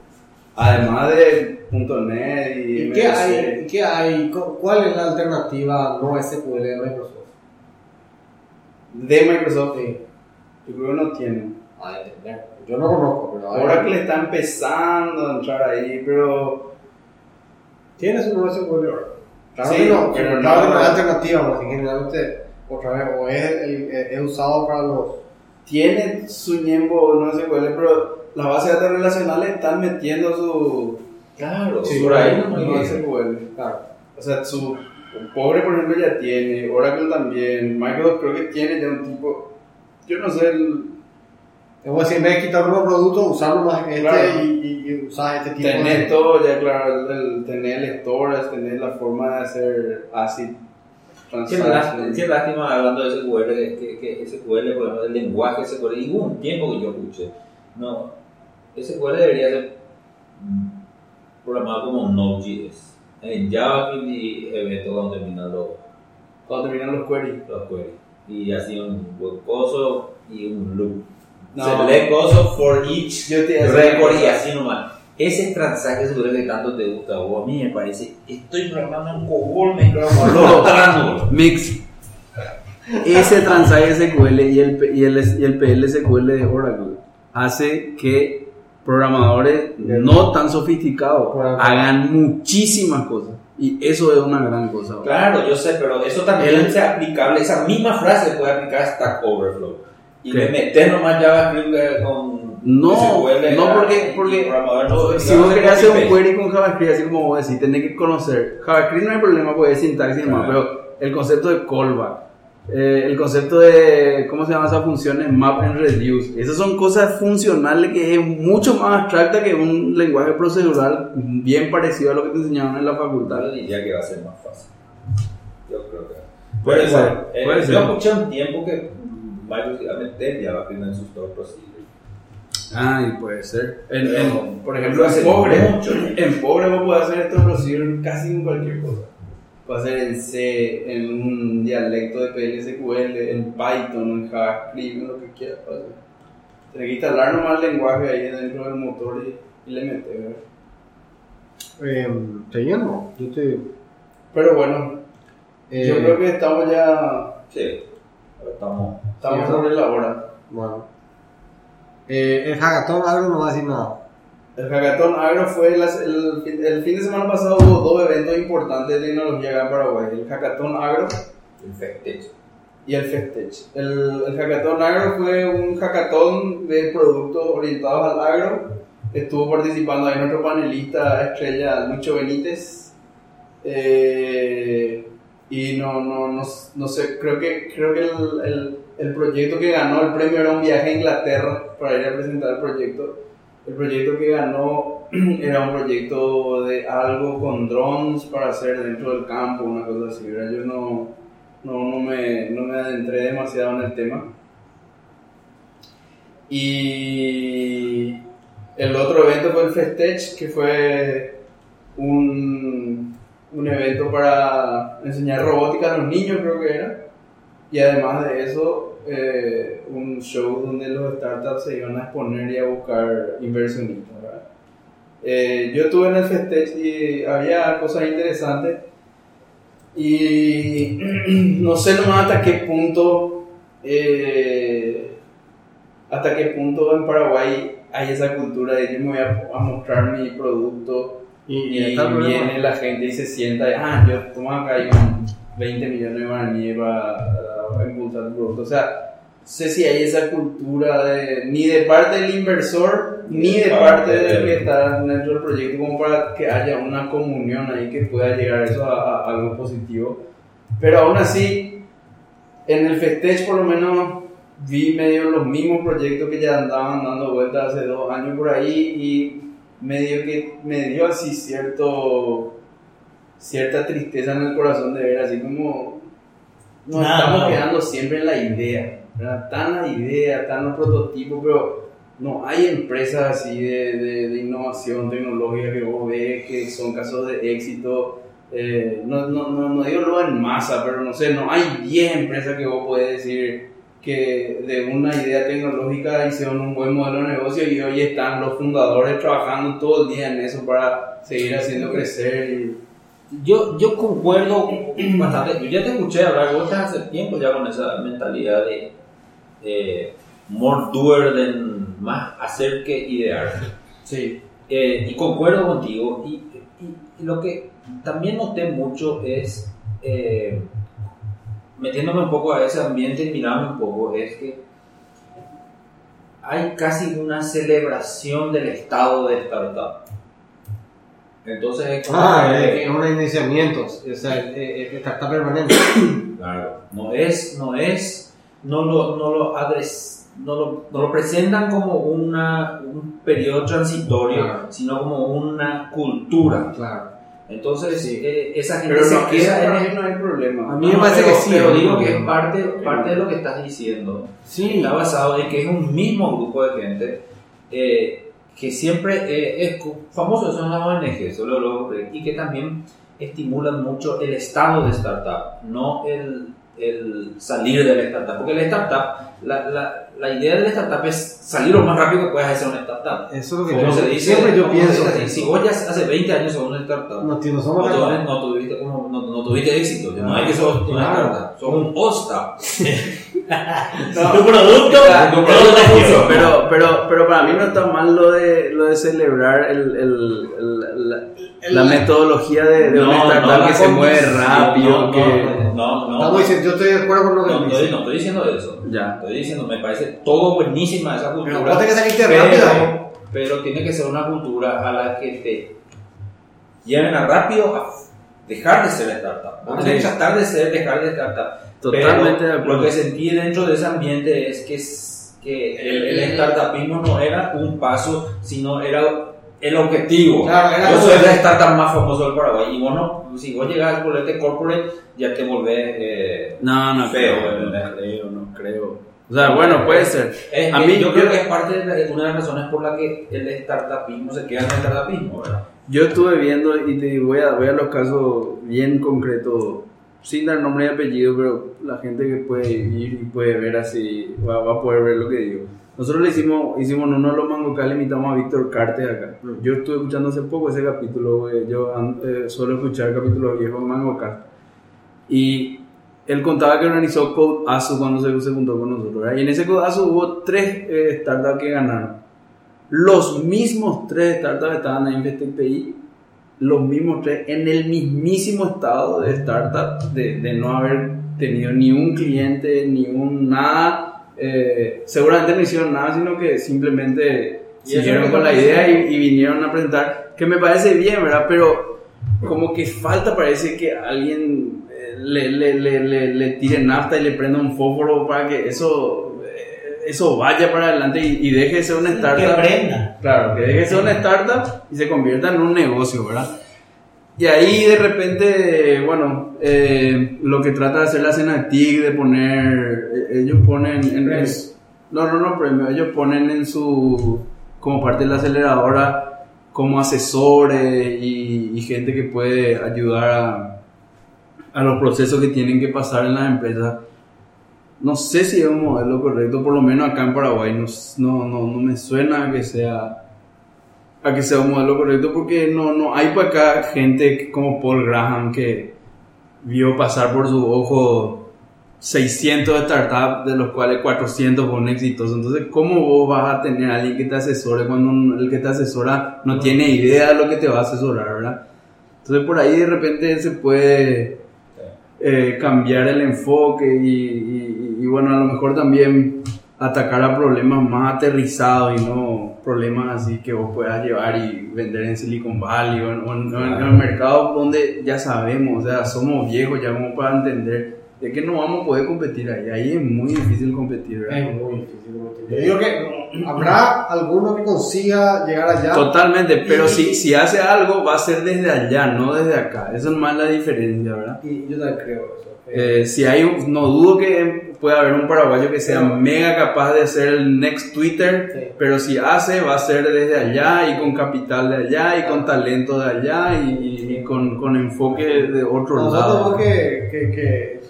además de .NET y, ¿Y qué hay? ¿Qué hay? cu- ¿Cuál es la alternativa no SQL de Microsoft? de Microsoft yo creo que no tiene A entender. Yo no conozco, pero Oracle está empezando a entrar ahí pero Tiene su no SQL Oracle. Claro Sí, no, pero pero claro no- no alternativa, porque generalmente, otra vez, o es, el- es usado para los. tiene su ñembo no SQL pero las bases de datos relacionales están metiendo su Claro, Sí, por ahí no no SQL Claro. O sea, su pobre, por ejemplo, ya tiene, Oracle también, Microsoft creo que tiene ya un tipo, yo no sé, el, Es decir, en vez de quitar un nuevo producto, usar nomás este Claro. y, y, y usar este tipo tener de. todo, ya claro, el, el- tener el storage, tener la forma de hacer ACID Qué lástima, qué lástima hablando de SQL, que, que SQL, por ejemplo, el lenguaje SQL, y hubo un tiempo que yo escuché, no, SQL debería ser programado como Node.js, en JavaScript y eventos cuando terminan los, Cuando terminan los queries. los queries, y así un coso y un loop. No. Select coso for each record y así nomás. Ese transaje seguro que tanto te gusta, o a mí me parece, estoy programando un COBOL con los Mix. Ese transaje SQL y el, y el, y el PL SQL de Oracle hace que programadores no tan sofisticados hagan muchísimas cosas. Y eso es una gran cosa. Claro, yo sé, pero eso también El- es aplicable, esa misma frase se puede aplicar a Stack Overflow. Y le metes nomás JavaScript con No, no porque, y porque no si vos querés hacer un query con JavaScript, así como vos decís, tenés que conocer. JavaScript no hay problema porque es sintaxis y demás, Claro. pero el concepto de callback, eh, el concepto de, ¿cómo se llama esa función? Map and reduce. Esas son cosas funcionales que es mucho más abstracta que un lenguaje procedural bien parecido a lo que te enseñaban en la facultad. Yo diría que va a ser más fácil. Yo creo que. Puede Pero ser, igual, eh, puede yo ser. escuché un tiempo que Microsoft iba a meter JavaScript en sus store procedures. Ay, puede ser. En, Pero, en- por ejemplo, en pobre, mucho. en pobre vos podés hacer esto procedure casi en cualquier cosa. Puedes hacer en C, en un dialecto de PLSQL, en Python, en JavaScript, en lo que quieras. Tienes que instalar nomás el lenguaje ahí dentro del motor y, y le metes. Eh, te lleno. Yo te. Pero bueno, eh, yo creo que estamos ya Sí, estamos. Estamos Sí, sobre la hora. Bueno. Eh, el hackathon algo no va a decir nada. El Hackathon Agro fue las- el, fin- el fin de semana pasado hubo dos eventos importantes de tecnología acá en Paraguay. El Hackathon Agro Infected. y el Festech. El, el Hackathon Agro fue un hackathon de productos orientados al agro. Estuvo participando ahí nuestro panelista estrella Lucho Benítez. Eh, y no, no, no, no, sé, creo que, creo que el, el, el, proyecto que ganó el premio era un viaje a Inglaterra para ir a presentar el proyecto. El proyecto que ganó era un proyecto de algo con drones para hacer dentro del campo, una cosa así. ¿verdad? Yo no, no, no, me, no me adentré demasiado en el tema. Y el otro evento fue el Festech, que fue un, un evento para enseñar robótica a los niños, creo que era. Y además de eso, eh, un show donde los startups se iban a exponer y a buscar inversionistas. Eh, yo estuve en el Festech y había cosas interesantes y no sé nomás hasta qué punto, eh, hasta qué punto en Paraguay hay esa cultura de yo me voy a, mostrar mi producto y, viene la gente y se sienta, ah, yo tomo acá hay 20 millones de guaraníes para impulsar tu producto. O sea, sé si hay esa cultura de, ni de parte del inversor ni de parte del que está dentro del proyecto como para que haya una comunión ahí que pueda llegar eso a, algo positivo pero aún así en el Festech por lo menos vi medio los mismos proyectos que ya andaban dando vueltas hace dos años por ahí y medio que me dio así cierto cierta tristeza en el corazón de ver así como nos estamos quedando siempre en la idea Tan la idea, tan los prototipos, pero no hay empresas así de, de, innovación tecnológica que vos ves que son casos de éxito. Eh, no, no, no, no, digo lo en masa, pero no sé, no hay 10 empresas que vos puedes decir que de una idea tecnológica hicieron un buen modelo de negocio y hoy están los fundadores trabajando todo el día en eso para seguir haciendo crecer. Y... Yo, yo concuerdo bastante. Yo ya te escuché hablar, vos hace tiempo ya con esa mentalidad de more doer than más hacer que idear. Sí. Eh, y concuerdo contigo. Y, lo que también noté mucho es, eh, metiéndome un poco a ese ambiente y mirándome un poco, es que hay casi una celebración del estado de startup. Entonces es como ah, es un iniciamiento, o sea, startup permanente. Claro, no es, no es no lo, no lo, no lo, no lo presentan como una, un periodo transitorio, sino como una cultura. Claro. Entonces, eh, esa gente pero se no, queda. no hay problema. A mí me parece que sí. Pero digo que es parte, parte de lo que estás diciendo. Sí. Está basado en que es un mismo grupo de gente eh, que siempre eh, es famoso, son las ONG, solo y que también estimulan mucho el estado de startup, no el el salir de la startup. Porque la startup, la, la, la, idea de la startup es salir lo más rápido que puedas hacer una startup. Eso es lo que yo, se dice, siempre yo pienso. si vos ya hace 20 años sos una startup, no, no, somos no, no, tuviste, como, no, no, tuviste éxito. No, hay que sos una startup, sos un hosta. tu producto, tu producto pero, pero, pero para mí no está mal lo de, lo de celebrar el, el, el la metodología de, de una startup que se mueve rápido. que... no, no, diciendo, yo estoy de acuerdo con lo que no, estoy, no estoy diciendo eso. Ya. Estoy diciendo, me parece todo buenísima esa cultura. Pero que salirte rápido. Pero tiene que ser una cultura a la que te lleven a rápido a dejar de ser startup. No tienes que tratar de ser, dejar de startup. Totalmente Pero Lo que sentí dentro de ese ambiente es que, que el, el startupismo no era un paso, sino era el objetivo. Claro, era Yo soy el startup más famoso del Paraguay. Y bueno, si vos llegas al bolete corporate, ya te volvés eh, no, no feo. Creo, no creo, no creo. O sea, bueno, puede ser. a mí, yo, creo que es parte de una de las razones por la que el startupismo se queda en el startupismo, ¿verdad? Yo estuve viendo y te voy a, voy a los casos bien concretos, sin dar nombre y apellido, pero la gente que puede ir y puede ver así va, va a poder ver lo que digo nosotros le hicimos, hicimos uno de los mangocales, invitamos a Víctor Carte acá. Mm. Yo estuve escuchando hace poco ese capítulo, yo eh, suelo escuchar capítulos viejos de Mangocal. Y él contaba que organizó Code ASU cuando se, se juntó con nosotros. Y en ese Code ASU hubo tres eh, startups que ganaron. Los mismos tres startups estaban ahí en FTPI, los mismos tres en el mismísimo estado de startup, de, de no haber tenido ni un cliente, ni un nada. Eh, seguramente no hicieron nada, sino que simplemente siguieron con la idea y, y vinieron a presentar, que me parece bien, ¿verdad? Pero como que falta, parece que alguien eh, le, le, le, le, le tire nafta y le prenda un fósforo para que eso, eh, eso vaya para adelante y, y deje de ser una Que startup. prenda. Claro, que deje de ser una startup y se convierta en un negocio, ¿verdad? Y ahí de repente, bueno, eh, lo que trata de hacer la Cenatic, de poner, eh, ellos ponen en... Premios. no, no, no, premio, ellos ponen en su, como parte de la aceleradora, como asesores y, y gente que puede ayudar a, a los procesos que tienen que pasar en las empresas. No sé si es un modelo correcto, por lo menos acá en Paraguay no, no, no, no me suena a que sea a que sea un modelo correcto porque no, no hay para acá gente como Paul Graham que vio pasar por su ojo 600 startups de los cuales 400 fueron exitosos. Entonces, ¿cómo vos vas a tener a alguien que te asesore cuando el que te asesora no tiene idea de lo que te va a asesorar, verdad? Entonces, por ahí de repente se puede eh, cambiar el enfoque y, y- y, bueno, a lo mejor también atacar a problemas más aterrizados y no problemas así que vos puedas llevar y vender en Silicon Valley o en, o en- o en- el mercado donde ya sabemos, o sea, somos viejos ya como para entender de que no vamos a poder competir ahí. Ahí es muy difícil competir, ¿verdad? Es muy difícil. difícil. Yo digo que habrá alguno que consiga llegar allá. Totalmente, pero si, si hace algo va a ser desde allá, no desde acá. Esa es más la diferencia, ¿verdad? Y yo también creo eso. Eh, si hay un- no dudo que pueda haber un paraguayo que sea mega capaz de hacer el next Twitter, Sí. pero si hace va a ser desde allá y con capital de allá y con talento de allá y, y con, con enfoque de otro nosotros lado. que, que- que,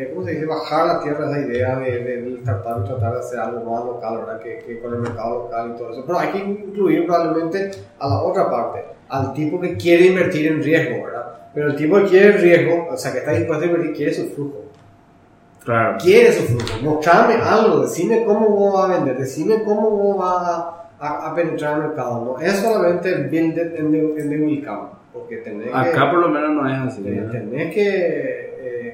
eh, ¿cómo se dice? Bajar a la tierra esa idea de, de, de tratar, tratar de hacer algo más local, ¿verdad? Que, que con el mercado local y todo eso. Pero hay que incluir probablemente a la otra parte, al tipo que quiere invertir en riesgo, ¿verdad? Pero el tipo que quiere riesgo, o sea, que está dispuesto a invertir, quiere su flujo. Claro. quiere su flujo. Mostrame algo, decime cómo vos vas a vender, decime cómo vos vas a, a- a penetrar el mercado. No es solamente el and the, and the will come, porque tenés Acá que, por lo menos no es así. tenés, tenés que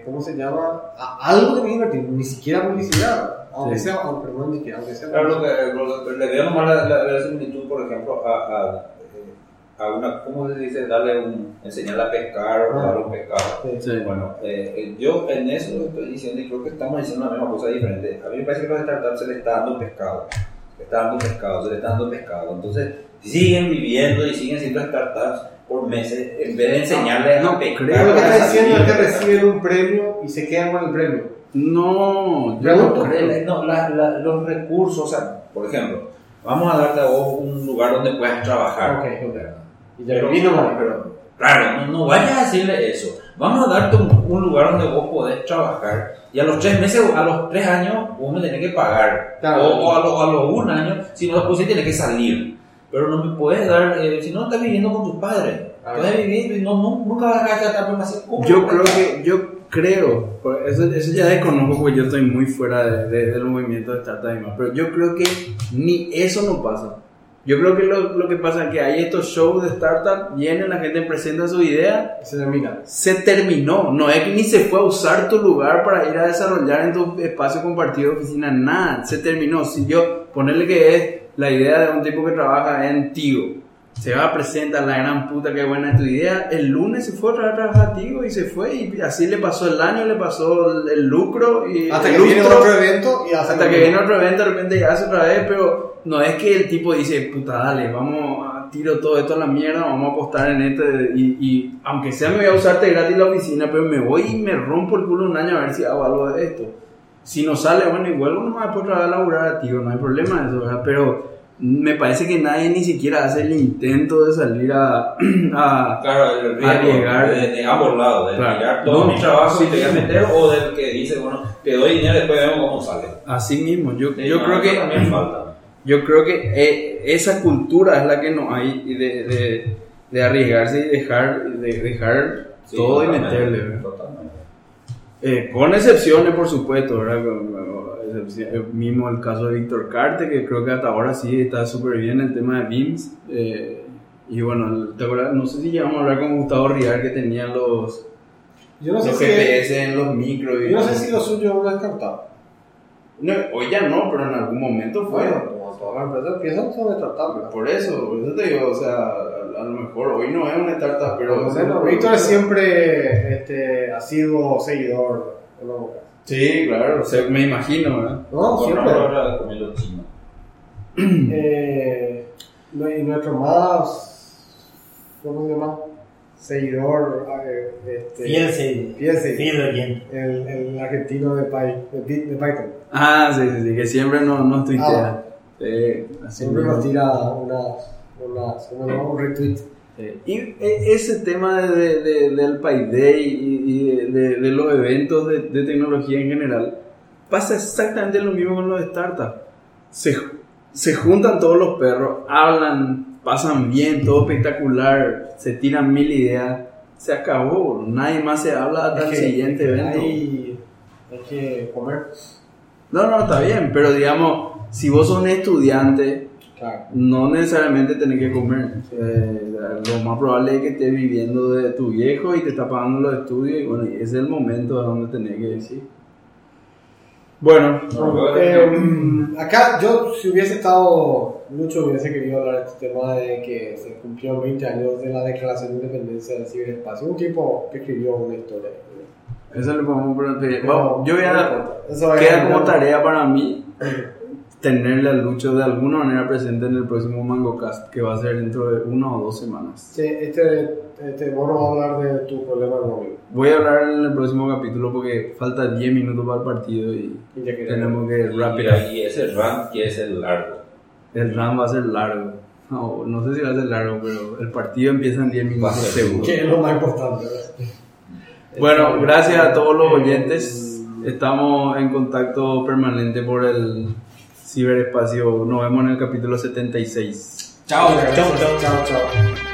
¿cómo se llama? A- algo que invertir, ni siquiera publicidad, aunque Sí. sea, aunque, ni siquiera, aunque sea. Claro, lo que, le veo nomás la, la, la similitud, por ejemplo, a, a, eh, a una, ¿cómo se dice? Darle un, enseñarle a pescar o Ah. darle un pescado. Sí. Sí. Bueno, eh, eh, yo en eso lo estoy diciendo y creo que estamos diciendo la misma cosa diferente. A mí me parece que a los startups se les está dando pescado. Se les está dando pescado, se les está dando pescado. Entonces, siguen viviendo y siguen siendo startups por meses en vez de enseñarles No, a lo que está diciendo es que reciben un premio y se quedan con el premio. No, yo Pregunto. no creo. No, la- la- los recursos, o sea, por ejemplo, vamos a darte a vos un lugar donde puedas trabajar. Ok, ok. Y ya Pero, vino mal. pero, claro, no, no vayas a decirle eso. Vamos a darte un, un lugar donde vos podés trabajar y a los tres meses, a los tres años, vos me tenés que pagar. Claro. O, o a, los a los un año, si no, después sí tenés que salir. Pero no me puedes dar, eh, si no estás viviendo con tus padres. Puedes vivir, no, no, nunca vas a gastar demasiado. ¿Cómo Yo no creo que, yo creo, eso, eso ya desconozco porque yo estoy muy fuera de- de- del movimiento de startup y demás, pero yo creo que ni eso no pasa. Yo creo que lo, lo que pasa es que hay estos shows de startup, vienen, la gente presenta su idea, Se termina. se terminó. No es que ni se fue a usar tu lugar para ir a desarrollar en tu espacio compartido de oficina, nada, se terminó. Si yo, ponerle que es la idea de un tipo que trabaja en Tigo, se va a presentar la gran puta que buena es tu idea, el lunes se fue otra vez a trabajar a Tigo y se fue y así le pasó el año, le pasó el, el lucro y Hasta el que viene lustro. otro evento y hace Hasta que viene otro evento, de repente ya hace otra vez, pero no es que el tipo dice, puta, dale, vamos a tiro todo esto a la mierda, vamos a apostar en esto, y, y aunque sea me voy a usarte gratis la oficina, pero me voy y me rompo el culo un año a ver si hago algo de esto. Si no sale, bueno, igual uno vez a laburar a tío, no hay problema eso, ¿verdad? Pero me parece que nadie ni siquiera hace el intento de salir a... a Claro, el riesgo Arriesgar. de, de ambos lados, de Claro. todo No, mi trabajo sí, y te voy a meter, o del que dice, bueno, te doy dinero y después vemos cómo sale. así mismo, yo, Sí, yo no, creo que... también falta. Yo creo que eh, esa cultura es la que no hay de, de, de arriesgarse y dejar, de dejar Sí, todo y meterle. ¿verdad? totalmente. Eh, con excepciones, por supuesto, ¿verdad? Eh, mismo el caso de Víctor Carte, que creo que hasta ahora sí está súper bien el tema de BIMS. eh, y bueno, ¿te acuerdas? no sé si llegamos a hablar con Gustavo Rial que tenía los, Yo no sé los si- GPS en los micros. Yo no sé si lo suyo una startup. No, hoy ya no, pero en algún momento fue. Bueno, todas las empresas son startups, ¿verdad? Por eso, por eso te digo, o sea, a, lo mejor hoy no es una startup, pero... Por lo menos, Víctor es siempre este, ha sido seguidor de los Bocas. Sí, claro, o sea, me imagino, ¿verdad? No, siempre. ahora chinos. Eh, no- y nuestro más, ¿cómo se llama? Seguidor, eh, este, Fiel seguidor. fiel seguidor. Fiel oyente. El, el argentino de, Py- de, Python. Ah, sí, sí, sí, que siempre nos, Ah, tuitea. Sí, así Siempre nos tira una, ¿cómo se llama? un retweet. Sí. Y e- ese tema de, de- del Payday y, y de, de- los eventos de, tecnología en general, pasa exactamente lo mismo con los startups. Se, se juntan todos los perros, hablan, pasan bien, todo espectacular, se tiran mil ideas, se acabó, nadie más se habla hasta el Es que siguiente evento. Hay, hay que comer. No, no, está bien, pero digamos, si vos sos un estudiante, Claro. no necesariamente tenés que comer. Eh, lo más probable es que estés viviendo de tu viejo y te está pagando los estudios y bueno, ese es el momento donde tenés que decir. Bueno, No, Eh, acá yo, si hubiese estado, mucho hubiese querido hablar de este tema de que se cumplieron 20 años de la Declaración de Independencia del Ciberespacio. Un tipo que escribió una historia. eso le podemos preguntar. No, Bueno, yo voy a... Queda como tarea para mí tenerle al Lucho de alguna manera presente en el próximo MangoCast, que va a ser dentro de una o dos semanas. Sí, este, este, vos nos vas a hablar de tu problema de móvil. Voy a hablar en el próximo capítulo porque falta 10 minutos para el partido y Y que tenemos que wrap it Y up. ese run quiere ser largo. El RAM va a ser largo. No, no sé si va a ser largo, pero el partido empieza en 10 Va a minutos ser seguro. Que es lo más importante. Bueno, gracias a todos los oyentes. Estamos en contacto permanente por el ciberespacio. Nos vemos en el capítulo 76. Chao. Chao, chao, chao.